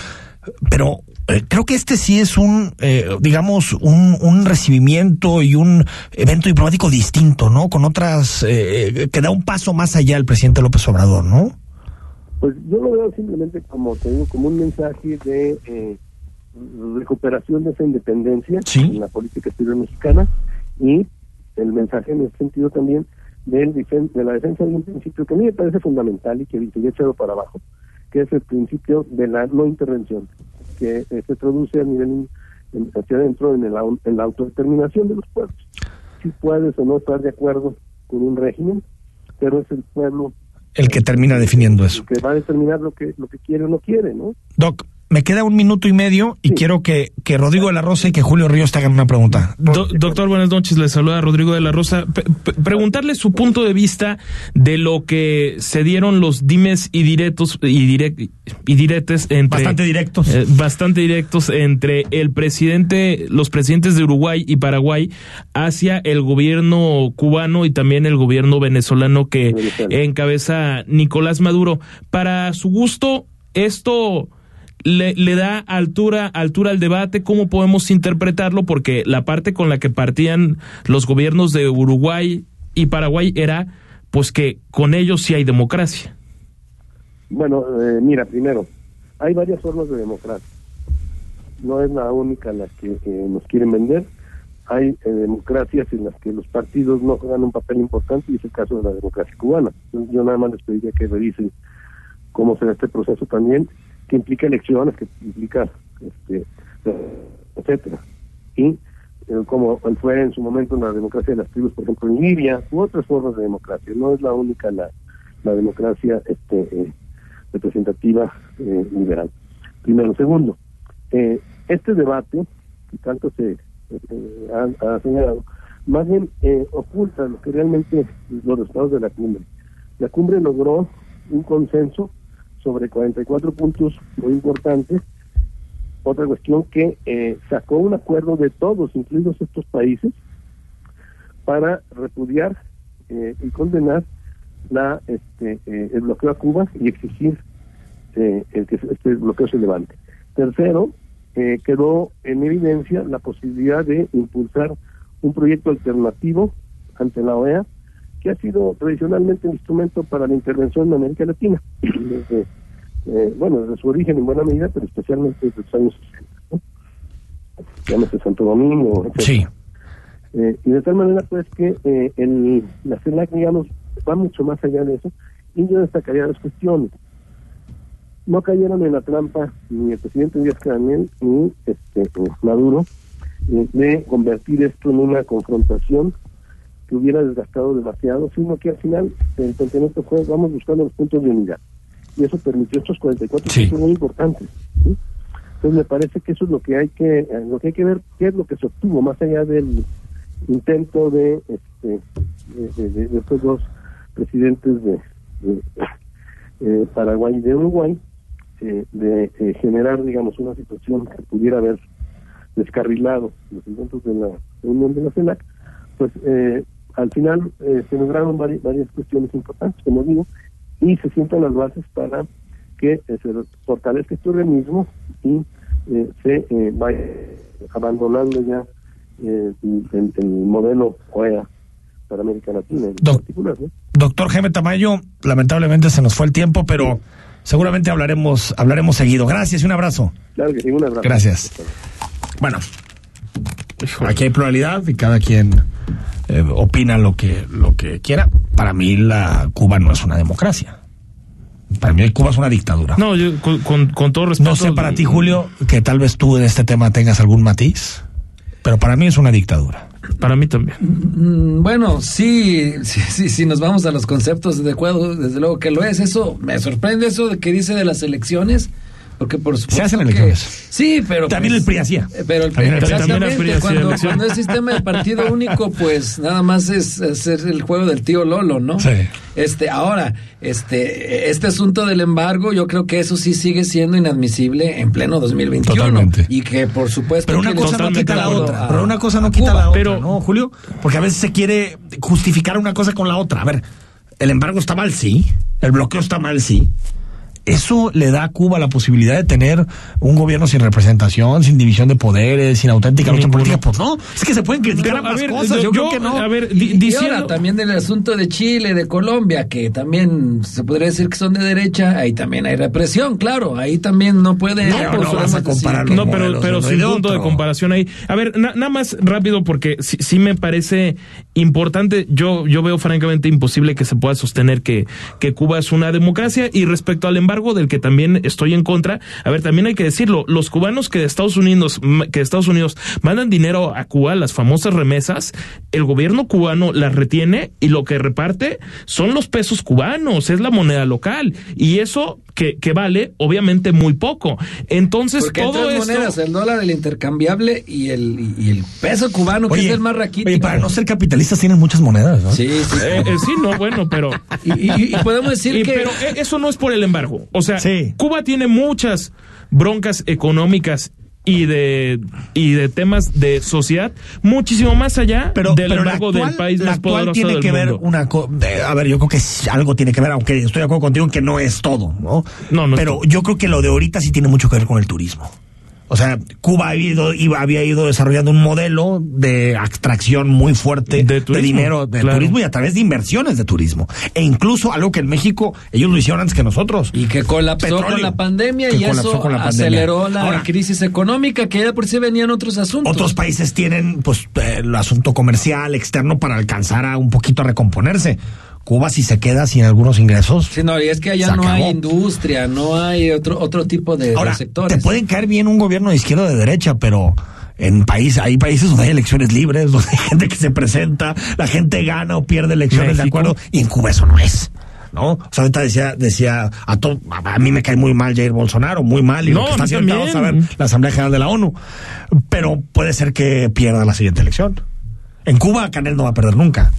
pero eh, creo que este sí es un, eh, digamos, un, un recibimiento y un evento diplomático distinto, ¿no? Con otras, eh, que da un paso más allá el presidente López Obrador, ¿no? Pues yo lo veo simplemente como, te digo, como un mensaje de eh, recuperación de esa independencia en la política exterior mexicana y el mensaje en ese sentido también del de la defensa de un principio que a mí me parece fundamental y que se ha echado para abajo, que es el principio de la no intervención, que eh, se traduce a nivel hacia adentro en, el en la autodeterminación de los pueblos. Si puedes o no estar de acuerdo con un régimen, pero es el pueblo el que termina definiendo eso. que va a determinar lo que, lo que quiere o no quiere, ¿no? Doc, me queda un minuto y medio y quiero que, que Rodrigo de la Rosa y que Julio Ríos te hagan una pregunta. Do- doctor, buenas noches. Le saluda Rodrigo de la Rosa. Preguntarle su punto de vista de lo que se dieron los dimes y directos y, direc- y diretes entre Bastante directos. eh, bastante directos entre el presidente, los presidentes de Uruguay y Paraguay hacia el gobierno cubano y también el gobierno venezolano que encabeza Nicolás Maduro. Para su gusto, esto le, le da altura, altura al debate, cómo podemos interpretarlo, porque la parte con la que partían los gobiernos de Uruguay y Paraguay era pues que con ellos sí hay democracia. Bueno, eh, mira, primero, hay varias formas de democracia. No es la única la que nos quieren vender. Hay eh, democracias en las que los partidos no juegan un papel importante y es el caso de la democracia cubana. Yo nada más les pediría que revisen cómo será este proceso también, que implica elecciones, que implica, este, etcétera. Y eh, como fue en su momento en la democracia de las tribus, por ejemplo, en Libia, u otras formas de democracia. No es la única la, la democracia este, eh, representativa eh, liberal. Primero. Segundo, eh, este debate, que tanto se eh, ha, ha señalado, más bien oculta lo que realmente los resultados de la cumbre. La cumbre logró un consenso sobre 44 puntos muy importantes. Otra cuestión que eh, sacó un acuerdo de todos, incluidos estos países, para repudiar eh, y condenar la este, eh, el bloqueo a Cuba y exigir eh, el que este bloqueo se levante. Tercero, eh, quedó en evidencia la posibilidad de impulsar un proyecto alternativo ante la OEA, que ha sido tradicionalmente un instrumento para la intervención en América Latina, eh, bueno, desde su origen en buena medida, pero especialmente desde los años 60. ¿no? Llámese Santo Domingo, etc. Sí. Eh, y de tal manera, pues, que eh, el, la CELAC, digamos, va mucho más allá de eso, y yo destacaría dos cuestiones. No cayeron en la trampa ni el presidente Díaz Canel ni este, Maduro eh, de convertir esto en una confrontación que hubiera desgastado demasiado, sino que al final el planteamiento fue vamos buscando los puntos de unidad. Y eso permitió estos 44 Sí. puntos muy importantes. ¿sí? Entonces me parece que eso es lo que hay que eh, lo que hay que ver qué es lo que se obtuvo más allá del intento de este de, de- de- de estos dos presidentes de, de, eh, Paraguay y de Uruguay eh, de eh, generar digamos una situación que pudiera haber descarrilado los intentos de la reunión de la CELAC pues eh, al final eh, se lograron vari- varias cuestiones importantes como digo y se sientan las bases para que eh, se fortalezca este organismo y eh, se eh, vaya abandonando ya eh, el, el modelo OEA para América Latina en particular. ¿no? Doctor Jaime Tamayo, lamentablemente se nos fue el tiempo, pero seguramente hablaremos, hablaremos seguido. Gracias y un abrazo. Claro que sí, un abrazo. Gracias. Bueno, aquí hay pluralidad y cada quien eh, opina lo que, lo que quiera. Para mí la Cuba no es una democracia. Para mí Cuba es una dictadura. No, yo con, con- con todo respeto. No sé para ti, Julio, que tal vez tú en este tema tengas algún matiz, pero para mí es una dictadura. Para mí también. Mm, Bueno, sí, sí, sí, sí, nos vamos a los conceptos de acuerdo, desde luego que lo es. Eso me sorprende eso de que dice de las elecciones, porque por supuesto Se hacen que- elecciones. Sí, pero También pues, el PRI hacía. Pero el, También PRI- exactamente, también el PRI hacía cuando, cuando es sistema de partido único, pues nada más es hacer el juego del tío Lolo, ¿no? Sí. Este, ahora, este, este asunto del embargo, yo creo que eso sí sigue siendo inadmisible en pleno 2021. Totalmente. Y que por supuesto. Pero una que cosa no quita la otra. a- Pero una cosa no quita Cuba. la otra, Pero- ¿no, Julio? Porque a veces se quiere justificar una cosa con la otra. A ver, el embargo está mal, sí. El bloqueo está mal, sí. Eso le da a Cuba la posibilidad de tener un gobierno sin representación, sin división de poderes, sin auténtica lucha política. Pues no, es que se pueden criticar Pero, a ambas ver, cosas. Yo, yo- creo que no. a ver, di- y diciendo- ahora también del asunto de Chile, de Colombia, que también se podría decir que son de derecha, ahí también hay represión, claro, ahí también no puede... No, no vas a comparar No, pero, pero sin punto de comparación ahí. A ver, na- nada más rápido porque sí, sí me parece importante. Yo, yo veo francamente imposible que se pueda sostener que, que Cuba es una democracia y respecto al embargo embargo del que también estoy en contra, a ver, también hay que decirlo, los cubanos que de Estados Unidos, que de Estados Unidos mandan dinero a Cuba, las famosas remesas, el gobierno cubano las retiene y lo que reparte son los pesos cubanos, es la moneda local. Y eso que, que vale, obviamente, muy poco. Entonces, Porque hay todo tres esto... monedas, el dólar, el intercambiable y el, y el peso cubano, que es el más raquítico. Oye, para no ser capitalistas tienen muchas monedas, ¿no? Sí, sí. Eh, eh, sí, no, bueno, pero... Y, y- y podemos decir Y- que... Pero eh, eso no es por el embargo. O sea, Sí. Cuba tiene muchas broncas económicas y de y de temas de sociedad muchísimo más allá pero, del pero la del país la más poderoso tiene del que ver una co- eh, a ver yo creo que algo tiene que ver aunque estoy de acuerdo contigo en que no es todo no No, no pero yo creo que lo de ahorita sí tiene mucho que ver con el turismo o sea, Cuba había ido, iba- había ido desarrollando un modelo de extracción muy fuerte De turismo, dinero de claro. turismo y a través de inversiones de turismo. E incluso algo que en México ellos lo hicieron antes que nosotros. Y que colapsó Petróleo. con la pandemia y eso con la pandemia. aceleró la Ahora, crisis económica, que ya por sí venían otros asuntos. Otros países tienen pues eh, el asunto comercial externo para alcanzar a un poquito a recomponerse. Cuba si se queda sin algunos ingresos. Sí, no, y es que allá no hay industria, no hay otro otro tipo de, sectores. te pueden caer bien un gobierno de izquierda o de derecha, pero en país, hay países donde hay elecciones libres, donde hay gente que se presenta, la gente gana o pierde elecciones de acuerdo, y en Cuba eso no es. ¿No? O sea, ahorita decía, decía, a, to- a a mí me cae muy mal Jair Bolsonaro, muy mal, y No, lo que está haciendo vamos a ver la Asamblea General de la ONU. Pero puede ser que pierda la siguiente elección. En Cuba, Canel no va a perder nunca.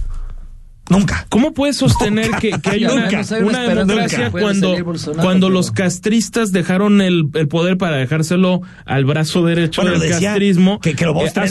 Nunca. ¿Cómo puedes sostener Nunca. que, que hay Nunca. una, Hay una una esperanza democracia cuando, cuando pero- los castristas dejaron el, el poder para dejárselo al brazo derecho Bueno, del castrismo? que- que lo a tener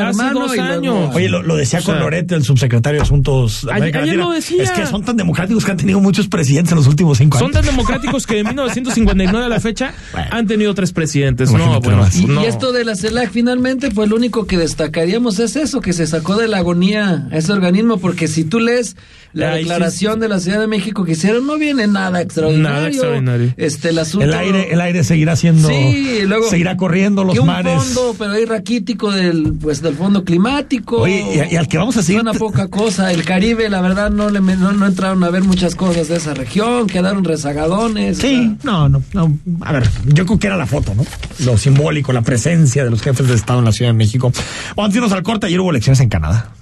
hace, dos años. Oye, lo, lo decía O con Lorete, el subsecretario de Asuntos. Ayer- lo decía. Es que son tan democráticos que han tenido muchos presidentes en los últimos cinco Son años. tan democráticos que de 1959 a la fecha han tenido tres presidentes. No, bueno. Y, no. y esto de la CELAC finalmente, pues lo único que destacaríamos es eso, que se sacó de la agonía ese organismo, porque si tú lees la Ahí sí. declaración de la Ciudad de México que hicieron, no viene nada extraordinario. Nada extraordinario. Este, el asunto... El aire, el aire seguirá siendo. Sí, luego seguirá corriendo los que un mares. fondo, pero hay raquítico del pues del fondo climático. Oye, y- y al que vamos a seguir- Suena poca cosa. El Caribe, la verdad, no le no, no entraron a ver muchas cosas de esa región, quedaron rezagadones. Sí, no, no, no. A ver, yo creo que era la foto, ¿no? Lo simbólico, la presencia de los jefes de Estado en la Ciudad de México. Vamos a irnos al corte. Ayer hubo elecciones en Canadá.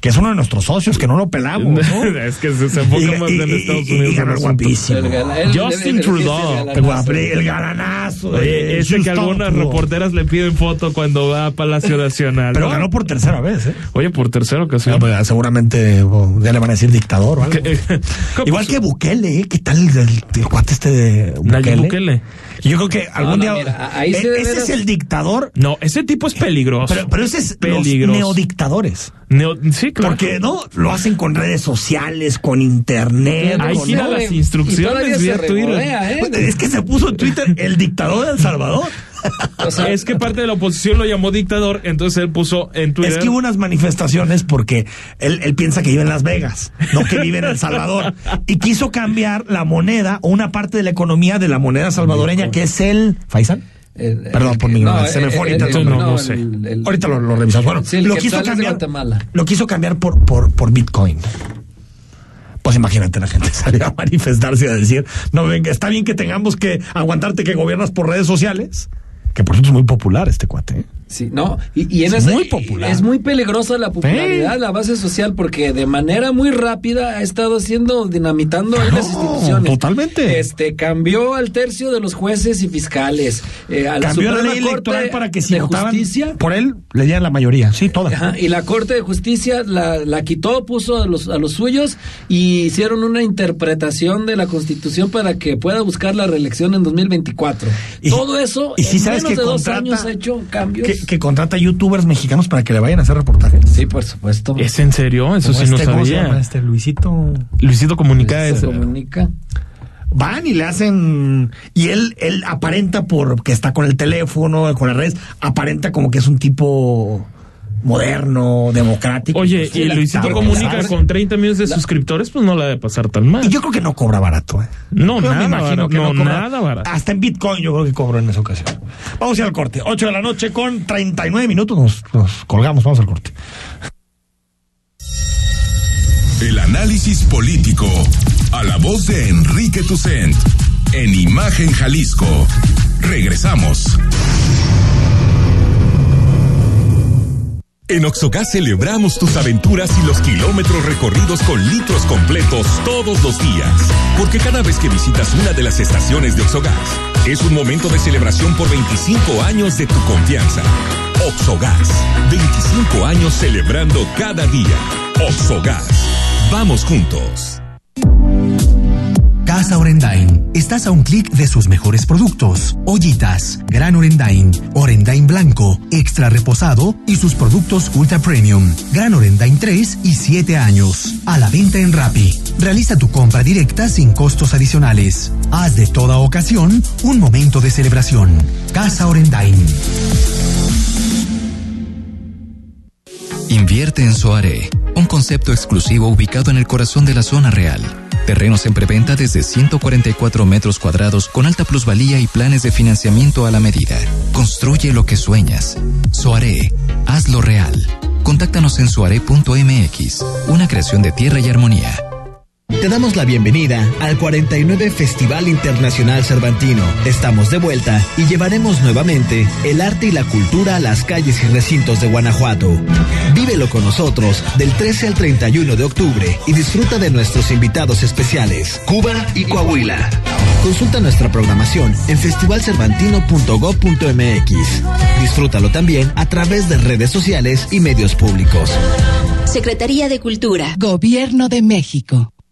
Que es uno de nuestros socios, que no lo pelamos, ¿no? es que se, se enfoca Y- más y- en Estados y- Unidos. y el guapísimo. El gala- el- Justin el- Trudeau. el- el- galanazo. Oye, ese que algunas Trudeau. reporteras le piden foto cuando va a Palacio Nacional. Pero ¿no? ganó por tercera vez, ¿eh? Oye, por tercera ocasión. Ah, pues, seguramente oh, ya le van a decir dictador o algo. ¿Qué- qué Igual que Bukele, ¿eh? ¿qué tal el, el- el cuate este de Bukele? Nayib Bukele. Yo creo que algún no, día. mira, ahí sí e- de ese veras- es el dictador, No, ese tipo es peligroso. pero, pero ese es Peligroso. los neodictadores. Neo- sí, claro. Porque no lo hacen con redes sociales, con internet. Ahí con- gira No, las instrucciones vía Twitter. ¿eh? Es que se puso en Twitter el dictador de El Salvador. O sea, es que parte de la oposición lo llamó dictador, entonces él puso en Twitter. Es que hubo unas manifestaciones porque él, él piensa que vive en Las Vegas, no que vive en El Salvador. Y quiso cambiar la moneda o una parte de la economía de la moneda salvadoreña, que es el. ¿Faisan? el- Perdón el- por mi no, ignorancia, se me fue el- ahorita el el- nombre. no, no sé. el- el- Ahorita lo, lo revisamos. Bueno, Sí, quiso cambiar. Lo quiso cambiar por, por, por Bitcoin. Pues imagínate, la gente salió a manifestarse y a decir, no venga, está bien que tengamos que aguantarte que gobiernas por redes sociales, que por cierto es muy popular este cuate. ¿eh? Sí, no, y, y en Es ese- muy popular. Es muy peligrosa la popularidad, la base social, porque de manera muy rápida ha estado haciendo, dinamitando las instituciones. totalmente. Este, cambió al tercio de los jueces y fiscales. eh, a la Cambió la Suprema ley Corte electoral para que si votaban Justicia. por él, le dieran la mayoría. Sí, toda. Ajá, y la Corte de Justicia la, la quitó, puso a los, a los suyos y hicieron una interpretación de la Constitución para que pueda buscar la reelección en 2024. Y- Todo eso y en sabes menos que de dos contrata- años ha hecho cambios. Que, que contrata youtubers mexicanos para que le vayan a hacer reportajes. Sí, por supuesto. ¿Es en serio? Eso Como sí no este, ¿cómo se llama sabía. Este Luisito. Luisito Comunica se es. comunica. Van y le hacen. Y él, él aparenta por que está con el teléfono, con las redes, aparenta como que es un tipo moderno, democrático. Oye, Sí, y Luisito Comunica ¿sabes? con 30 millones de suscriptores, pues no la debe pasar tan mal. Y yo creo que no cobra barato, ¿eh? No, nada imagino barato, que no, no, cobra- nada barato. Hasta en Bitcoin yo creo que cobró en esa ocasión. Vamos a ir al corte. 8 de la noche con 39 minutos. Nos, nos colgamos, vamos al corte. El análisis político. A la voz de Enrique Tucent. en Imagen Jalisco. Regresamos. En Oxogas celebramos tus aventuras y los kilómetros recorridos con litros completos todos los días. Porque cada vez que visitas una de las estaciones de Oxogas, es un momento de celebración por 25 años de tu confianza. Oxogas, 25 años celebrando cada día. Oxogas, vamos juntos. Casa Orendain. Estás a un clic de sus mejores productos. Ollitas, Gran Orendain, Orendain Blanco, Extra Reposado y sus productos Ultra Premium. Gran Orendain 3 y 7 años. A la venta en Rappi. Realiza tu compra directa sin costos adicionales. Haz de toda ocasión un momento de celebración. Casa Orendain. Invierte en Soare, un concepto exclusivo ubicado en el corazón de la zona real. Terrenos en preventa desde 144 metros cuadrados con alta plusvalía y planes de financiamiento a la medida. Construye lo que sueñas. Soare, hazlo real. Contáctanos en soare.mx, una creación de tierra y armonía. Te damos la bienvenida al 49 Festival Internacional Cervantino. Estamos de vuelta y llevaremos nuevamente el arte y la cultura a las calles y recintos de Guanajuato. Vívelo con nosotros del 13 al 31 de octubre y disfruta de nuestros invitados especiales, Cuba y Coahuila. Consulta nuestra programación en festivalcervantino.gov.mx. Disfrútalo también a través de redes sociales y medios públicos. Secretaría de Cultura. Gobierno de México.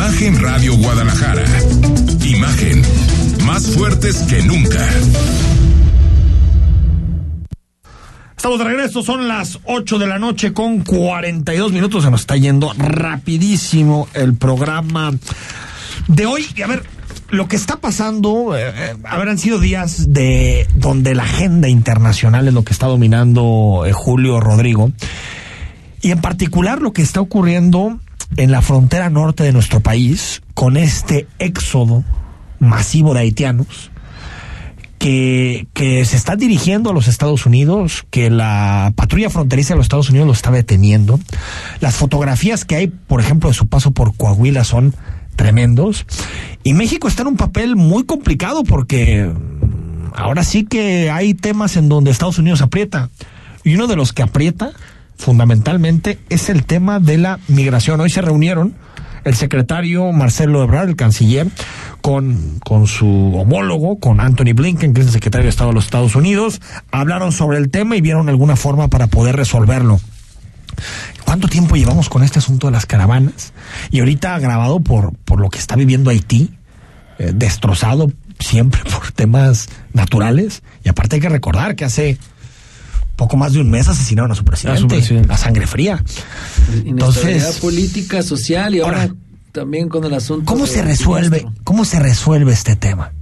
Imagen Radio Guadalajara. Imagen. Más fuertes que nunca. Estamos de regreso, son las 8 de la noche con 42 minutos. Se nos está yendo rapidísimo el programa de hoy. Y a ver, lo que está pasando, eh, eh, habrán sido días de donde la agenda internacional es lo que está dominando eh, Julio Rodrigo. Y en particular lo que está ocurriendo en la frontera norte de nuestro país con este éxodo masivo de haitianos que, se está dirigiendo a los Estados Unidos, que la patrulla fronteriza de los Estados Unidos lo está deteniendo. Las fotografías que hay, por ejemplo, de su paso por Coahuila son tremendos. Y México está en un papel muy complicado porque ahora sí que hay temas en donde Estados Unidos aprieta. Y uno de los que aprieta fundamentalmente es el tema de la migración. Hoy se reunieron el secretario Marcelo Ebrard, el canciller, con, con su homólogo, con Anthony Blinken, que es el secretario de Estado de los Estados Unidos, hablaron sobre el tema y vieron alguna forma para poder resolverlo. ¿Cuánto tiempo llevamos con este asunto de las caravanas? Y ahorita agravado por, por lo que está viviendo Haití, eh, destrozado siempre por temas naturales. Y aparte hay que recordar que hace poco más de un mes asesinaron a su presidente, A su presidente. a sangre fría. Entonces, política, social y ahora, también con el asunto. ¿cómo se resuelve? ¿Cómo se resuelve este tema?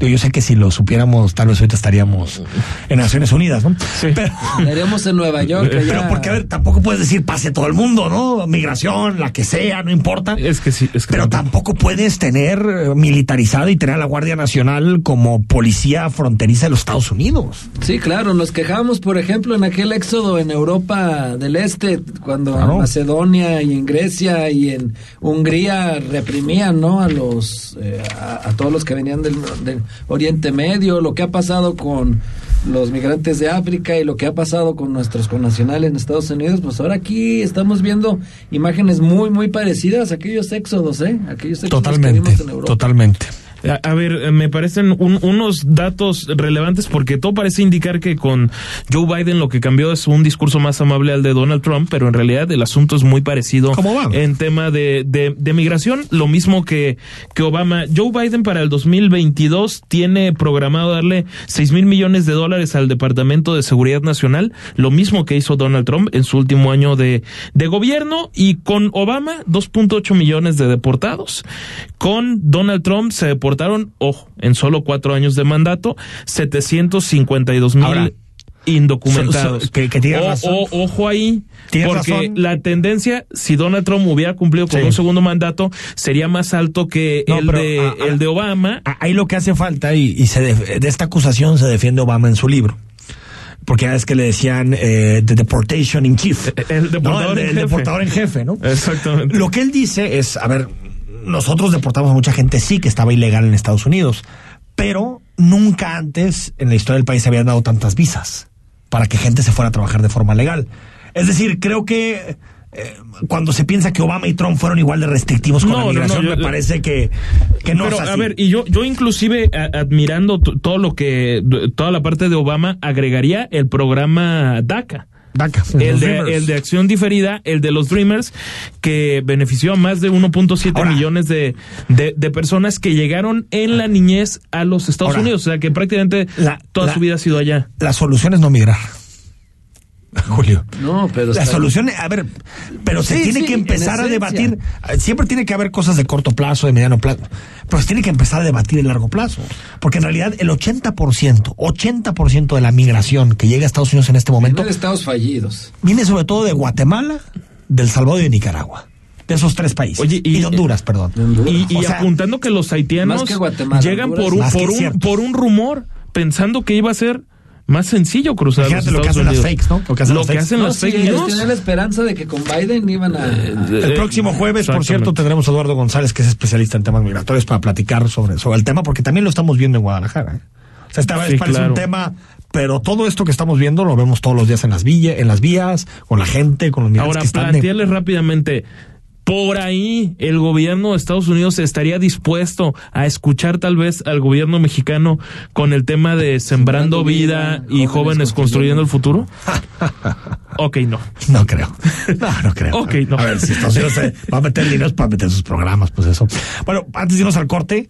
Yo sé que si lo supiéramos, tal vez ahorita estaríamos en Naciones Unidas, ¿no? Pero, Estaríamos en Nueva York. allá. pero porque, a ver, tampoco puedes decir pase todo el mundo, ¿no? Migración, la que sea, no importa. Es que sí, es que Pero tampoco puedes tener eh, militarizada y tener a la Guardia Nacional como policía fronteriza de los Estados Unidos. Sí, claro, nos quejamos, por ejemplo, en aquel éxodo en Europa del Este, cuando Claro. en Macedonia y en Grecia y en Hungría reprimían, ¿no? A los, eh, a, a todos los que venían del, del Oriente Medio, lo que ha pasado con los migrantes de África y lo que ha pasado con nuestros connacionales en Estados Unidos, pues ahora aquí estamos viendo imágenes muy, muy parecidas a aquellos éxodos, ¿eh? Aquellos éxodos que Totalmente, vimos en Europa. totalmente. A, ver, me parecen unos datos relevantes porque todo parece indicar que con Joe Biden lo que cambió es un discurso más amable al de Donald Trump, pero en realidad el asunto es muy parecido en tema de, de, migración, lo mismo que, que Obama. Joe Biden para el 2022 tiene programado darle 6 mil millones de dólares al Departamento de Seguridad Nacional, lo mismo que hizo Donald Trump en su último año de, de gobierno, y con Obama 2.8 millones de deportados. Con Donald Trump se ojo, en solo cuatro años de mandato, 752 mil indocumentados. que, ojo ahí, porque la tendencia, si Donald Trump hubiera cumplido con un segundo mandato, sería más alto que el, de, el de Obama. Ahí lo que hace falta, y, y se de esta acusación se defiende Obama en su libro porque es que le decían eh, The Deportation in Chief. El deportador, en, jefe. deportador en jefe, ¿no? Exactamente. Lo que él dice es, a ver, nosotros deportamos a mucha gente, sí, que estaba ilegal en Estados Unidos, pero nunca antes en la historia del país se habían dado tantas visas para que gente se fuera a trabajar de forma legal. Es decir, creo que eh, cuando se piensa que Obama y Trump fueron igual de restrictivos con la migración, me parece que, que no pero, es así. a ver, y yo, yo inclusive admirando todo lo que, toda la parte de Obama, agregaría el programa DACA. DACA, el, de, el de acción diferida, el de los Dreamers, que benefició a más de 1.7 millones de, de, personas que llegaron en la niñez a los Estados Unidos. O sea que prácticamente toda su vida ha sido allá. La solución es no migrar. Julio. No, pero. La solución, a ver, pero se tiene que empezar a debatir. Siempre tiene que haber cosas de corto plazo, de mediano plazo, pero se tiene que empezar a debatir en largo plazo. Porque en realidad el 80%, 80% de la migración que llega a Estados Unidos en este momento. de estados fallidos. Viene sobre todo de Guatemala, del Salvador y de Nicaragua de esos tres países. Oye, y, de Honduras, perdón. Y, apuntando que los haitianos llegan por un, por, un, por un rumor, pensando que iba a ser más sencillo cruzar Fíjate lo que hacen las fakes, ¿no? Lo que hacen las fakes. Hacen las fake news. la esperanza de que con Biden iban a... Eh, el próximo jueves, por cierto, tendremos a Eduardo González, que es especialista en temas migratorios, para platicar sobre, sobre el tema, porque también lo estamos viendo en Guadalajara. ¿eh? O sea, esta vez parece un tema pero todo esto que estamos viendo lo vemos todos los días en las villas, en las vías, con la gente, con los migrantes Ahora, que están. Ahora, rápidamente por ahí el gobierno de Estados Unidos estaría dispuesto a escuchar tal vez al gobierno mexicano con el tema de sembrando, vida, y jóvenes, construyendo el futuro? ok, no. No creo. No, no creo. ok, no. A ver, si Estados Unidos va a meter dinero para meter sus programas, pues eso. Bueno, antes de irnos al corte,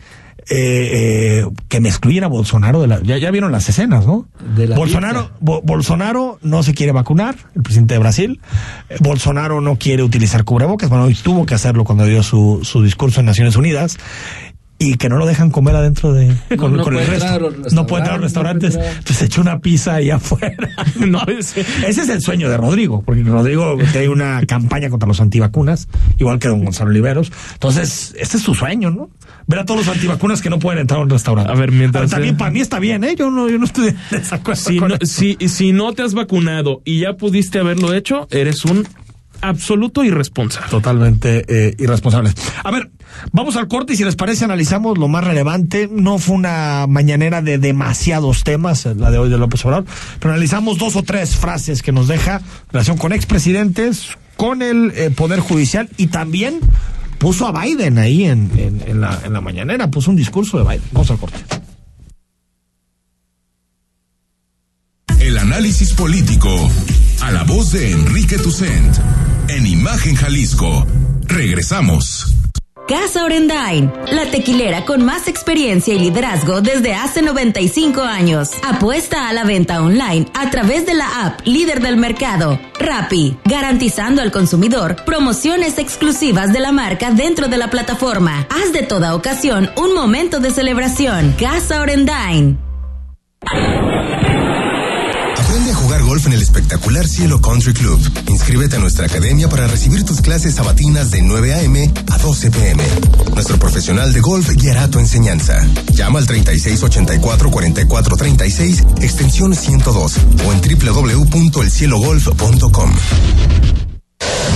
eh, eh, que me excluyera Bolsonaro de la, ya, ya vieron las escenas, ¿no? Bolsonaro, Bolsonaro no se quiere vacunar, el presidente de Brasil. Eh, Bolsonaro no quiere utilizar cubrebocas, bueno, hoy tuvo que hacerlo cuando dio su, su discurso en Naciones Unidas y que no lo dejan comer adentro de con, el resto. No puede entrar a los restaurantes. Entonces echó una pizza ahí afuera. no, ese, ese, es el sueño de Rodrigo, porque Rodrigo tiene una campaña contra los antivacunas, igual que don Gonzalo Oliveros. Entonces, este es su sueño, ¿no? ver a todos los antivacunas que no pueden entrar a un restaurante. A ver, mientras. también para mí está bien, ¿eh? Yo no, yo no estoy de desacuerdo. Si, no, si, si no te has vacunado y ya pudiste haberlo hecho, eres un absoluto irresponsable. Totalmente eh, irresponsable. A ver, vamos al corte y si les parece analizamos lo más relevante. No fue una mañanera de demasiados temas, la de hoy de López Obrador, pero analizamos dos o tres frases que nos deja relación con expresidentes, con el eh, Poder Judicial y también puso a Biden ahí en, en, la, en la mañanera, puso un discurso de Biden. Vamos al corte. El análisis político a la voz de Enrique Tucent en Imagen Jalisco. Regresamos. Casa Orendain, la tequilera con más experiencia y liderazgo desde hace 95 años. Apuesta a la venta online a través de la app líder del mercado, Rappi, garantizando al consumidor promociones exclusivas de la marca dentro de la plataforma. Haz de toda ocasión un momento de celebración. Casa Orendain golf en el espectacular Cielo Country Club. Inscríbete a nuestra academia para recibir tus clases sabatinas de 9 a.m. a 12 p.m. Nuestro profesional de golf guiará tu enseñanza. Llama al 3684-4436, extensión 102 o en www.elcielogolf.com.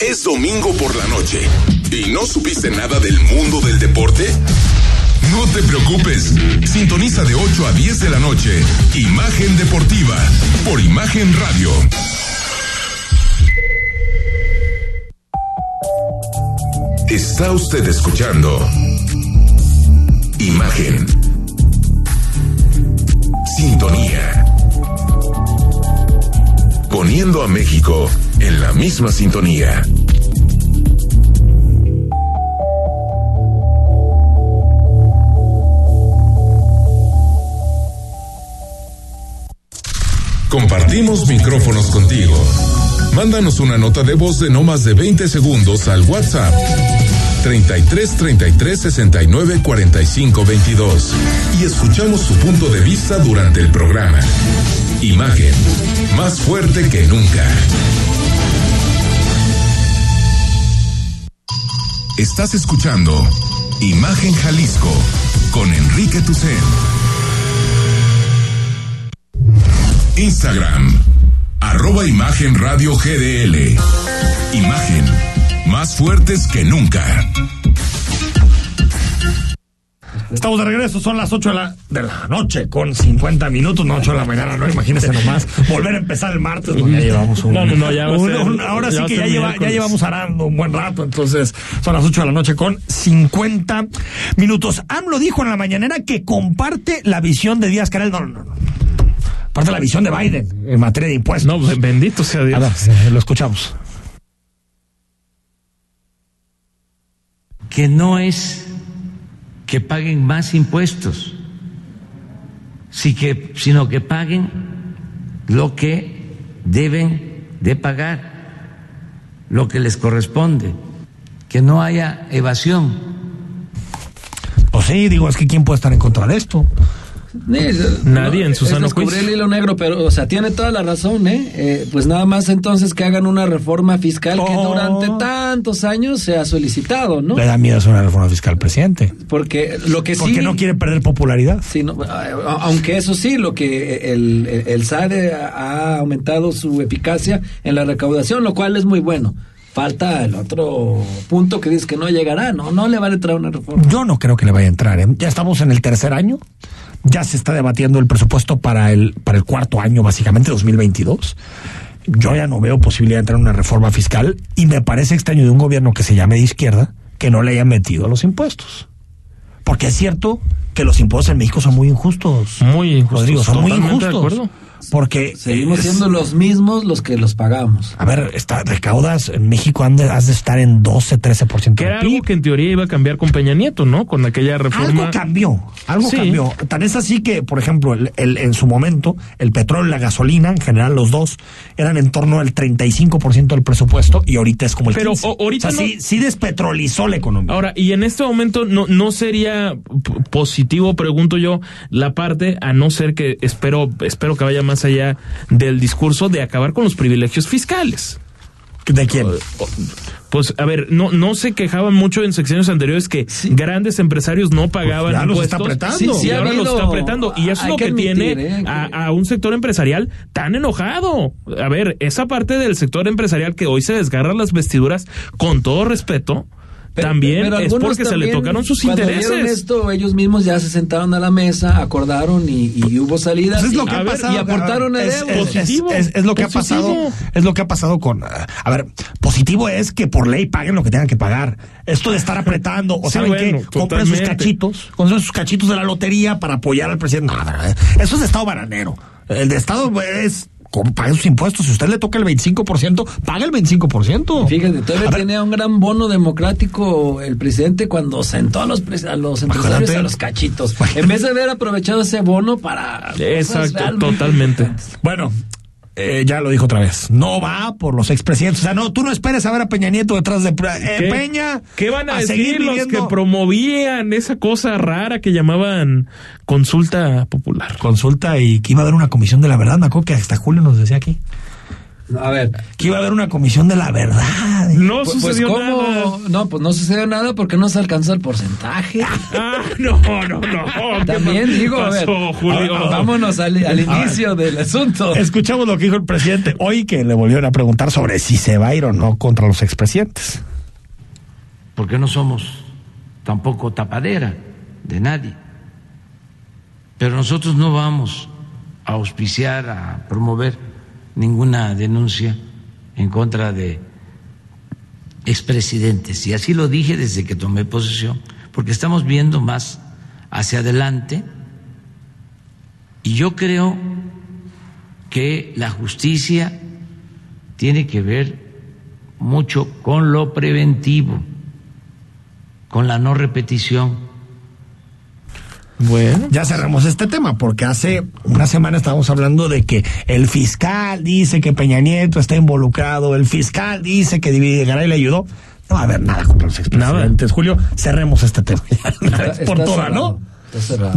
¿Es domingo por la noche y no supiste nada del mundo del deporte? No te preocupes, sintoniza de 8 a 10 de la noche Imagen Deportiva por Imagen Radio. Está usted escuchando Imagen. Sintonía. Poniendo a México en la misma sintonía. Compartimos micrófonos contigo. Mándanos una nota de voz de no más de 20 segundos al WhatsApp 33 33 69 45 22 y escuchamos su punto de vista durante el programa. Imagen, más fuerte que nunca. Estás escuchando Imagen Jalisco con Enrique Tucen. Instagram, arroba Imagen Radio GDL. Imagen, más fuertes que nunca. Estamos de regreso, son las 8 de la, de la noche con 50 minutos, no 8 de la mañana, no, imagínense nomás. Volver a empezar el martes, ya llevamos un. No, no, no, ya va a un- ser- un- ahora ya sí a que ya, lleva, ya llevamos arando un buen rato, entonces son las 8 de la noche con 50 minutos. AMLO dijo en la mañanera que comparte la visión de Díaz Canel. No, no, no. Parte la visión de Biden en materia de impuestos. No, bendito sea Dios. A ver, eh, lo escuchamos. que no es que paguen más impuestos, sino que paguen lo que deben de pagar, lo que les corresponde, que no haya evasión. Pues sí, digo, es que ¿quién puede estar en contra de esto? Nadie en su sano descubrir juicio. el hilo negro, pero, o sea, tiene toda la razón, ¿eh? Eh, Pues nada más entonces que hagan una reforma fiscal que durante tantos años se ha solicitado, ¿no? Le da miedo hacer una reforma fiscal al presidente. Porque lo que sí. Porque no quiere perder popularidad. Sí, no, aunque eso sí, lo que el, el, el SADE ha aumentado su eficacia en la recaudación, lo cual es muy bueno. Falta el otro punto que dice que no llegará, no, no le va a entrar una reforma. Yo no creo que le vaya a entrar. ¿eh? Ya estamos en el tercer año. Ya se está debatiendo el presupuesto para el, para el cuarto año, básicamente 2022. Yo ya no veo posibilidad de entrar en una reforma fiscal y me parece extraño de un gobierno que se llame de izquierda que no le haya metido los impuestos. Porque es cierto que los impuestos en México son muy injustos. Muy injustos. Rodrigo, son muy totalmente de injustos. acuerdo. Porque Seguimos es- siendo los mismos los que los pagamos. A ver, está, recaudas en México han de- has de estar en 12, 13% Que era algo que en teoría iba a cambiar con Peña Nieto, ¿no? Con aquella reforma. Algo cambió, algo Sí. cambió. Tan es así que, por ejemplo, el, el- en su momento, el petróleo y la gasolina, en general los dos, eran en torno al 35% del presupuesto y ahorita es como el Pero 15. o- ahorita o sea, no- sí, sí despetrolizó la economía. Ahora, y en este momento no, no sería p- positivo, pregunto yo, la parte, a no ser que espero, espero que vaya más allá del discurso de acabar con los privilegios fiscales. ¿De quién? Pues, a ver, no, no se quejaban mucho en secciones anteriores que grandes empresarios no pagaban Pues ya los impuestos. está apretando. Sí, ha ahora los está apretando. Y eso es hay lo que que, admitir, tiene ¿eh? a, a un sector empresarial tan enojado. A ver, esa parte del sector empresarial que hoy se desgarra las vestiduras, con todo respeto, también Pero es porque se le tocaron sus cuando intereses. esto, ellos mismos ya se sentaron a la mesa, acordaron y, y hubo salidas. Pues es lo y, que a ha ver, pasado. y aportaron es, el es- euro. es- es- es lo que ha pasado. Es lo que ha pasado con. ah, A ver, positivo es que por ley paguen lo que tengan que pagar. Esto de estar apretando, o Sí, saben bueno, qué, compren sus cachitos, compren sus cachitos de la lotería para apoyar al presidente. No, no, eso es de Estado baranero. El de Estado es. ¿Cómo pague sus impuestos? Si usted le toca el 25%, paga el 25%. Fíjate, todavía tenía un gran bono democrático el presidente cuando sentó a los, a los empresarios a los cachitos. En vez de haber aprovechado ese bono para. Exacto, realmente totalmente. Bueno, eh, ya lo dijo otra vez, no va por los expresidentes. O sea, no, tú no esperes a ver a Peña Nieto detrás de eh, ¿Qué- Peña. ¿Qué van a, decir seguir los viviendo- que promovían esa cosa rara que llamaban consulta popular? Consulta y que iba a haber una comisión de la verdad. Me acuerdo que hasta Julio nos decía aquí. A ver. Que iba a haber una comisión de la verdad. No Pues, pues, ¿cómo? No, pues no sucedió nada porque no se alcanzó el porcentaje. Ah, no, no, no. También ¿Qué digo, a ver, Julio? a ver, vámonos al, al inicio del asunto. Escuchamos lo que dijo el presidente hoy que le volvieron a preguntar sobre si se va a ir o no contra los expresidentes. porque no somos tampoco tapadera de nadie. Pero nosotros no vamos a auspiciar, a promover ninguna denuncia en contra de expresidentes. Y así lo dije desde que tomé posesión, porque estamos viendo más hacia adelante y yo creo que la justicia tiene que ver mucho con lo preventivo, con la no repetición. Bueno. Ya cerramos este tema, porque hace una semana estábamos hablando de que el fiscal dice que Peña Nieto está involucrado, el fiscal dice que Garay le ayudó. No va a haber nada contra los expresidentes. Julio, cerremos este tema. Una vez por cerrado, ¿no?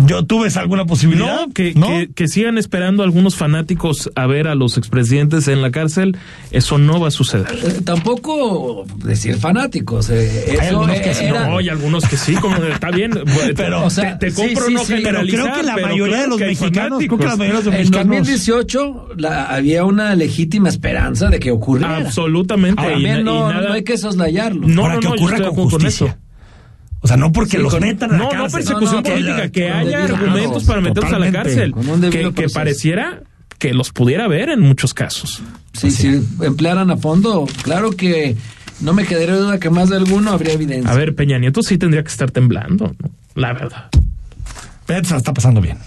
Yo tuve alguna posibilidad. No, que, Que, que sigan esperando algunos fanáticos a ver a los expresidentes en la cárcel, eso no va a suceder. Eh, tampoco decir fanáticos. eh, Hay eso algunos que sí, era- no, hay algunos que sí, como está bien, Pero, o o sea, te, compro sí, no sí, pero creo que la pero mayoría de los mexicanos, creo que la mayoría de los En mexicanos- 2018 la- había una legítima esperanza de que ocurriera. Absolutamente. Ahora y no, y nada- no hay que soslayarlo. No, Para no, que no, ocurra con justicia. eso. O sea, no porque Sí, los con- metan a la no, cárcel. no persecución No, política, que haya debido argumentos para meterlos a la cárcel. Que, que pareciera que los pudiera ver en muchos casos. Sí, si emplearan a fondo, claro que no me quedaría duda que más de alguno habría evidencia. A ver, Peña Nieto sí tendría que estar temblando, ¿no? la verdad. Pero se la está pasando bien.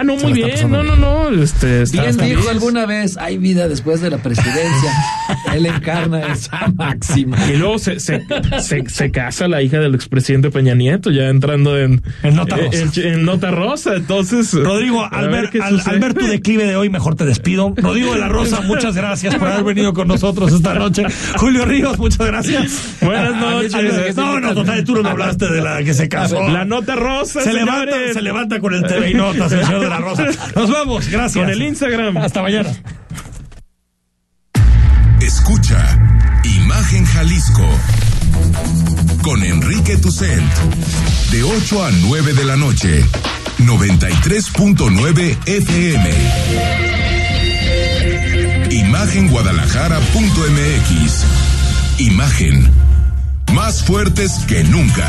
Ah, no, muy bien. No, no, no. Este, está, Bien está dijo bien. alguna vez, hay vida después de la presidencia. Él encarna esa máxima. Y luego se, se, se, se casa la hija del expresidente Peña Nieto, ya entrando en, En Nota eh, Rosa. en- en Nota Rosa. Entonces, Rodrigo, al ver al, ver tu declive de hoy, mejor te despido. Rodrigo de la Rosa, muchas gracias por haber venido con nosotros esta noche. Julio Ríos, muchas gracias. Buenas A- a- noches. a- No, no, total, tú no me hablaste de la que se casó. La Nota Rosa, se levanta, se levanta con el TV y Notas, el señor de la Rosa. Nos vamos, gracias. Con el Instagram. Hasta mañana. Escucha Imagen Jalisco con Enrique Tucent de 8 a 9 de la noche 93.9 FM Imagenguadalajara.mx Imagen más fuertes que nunca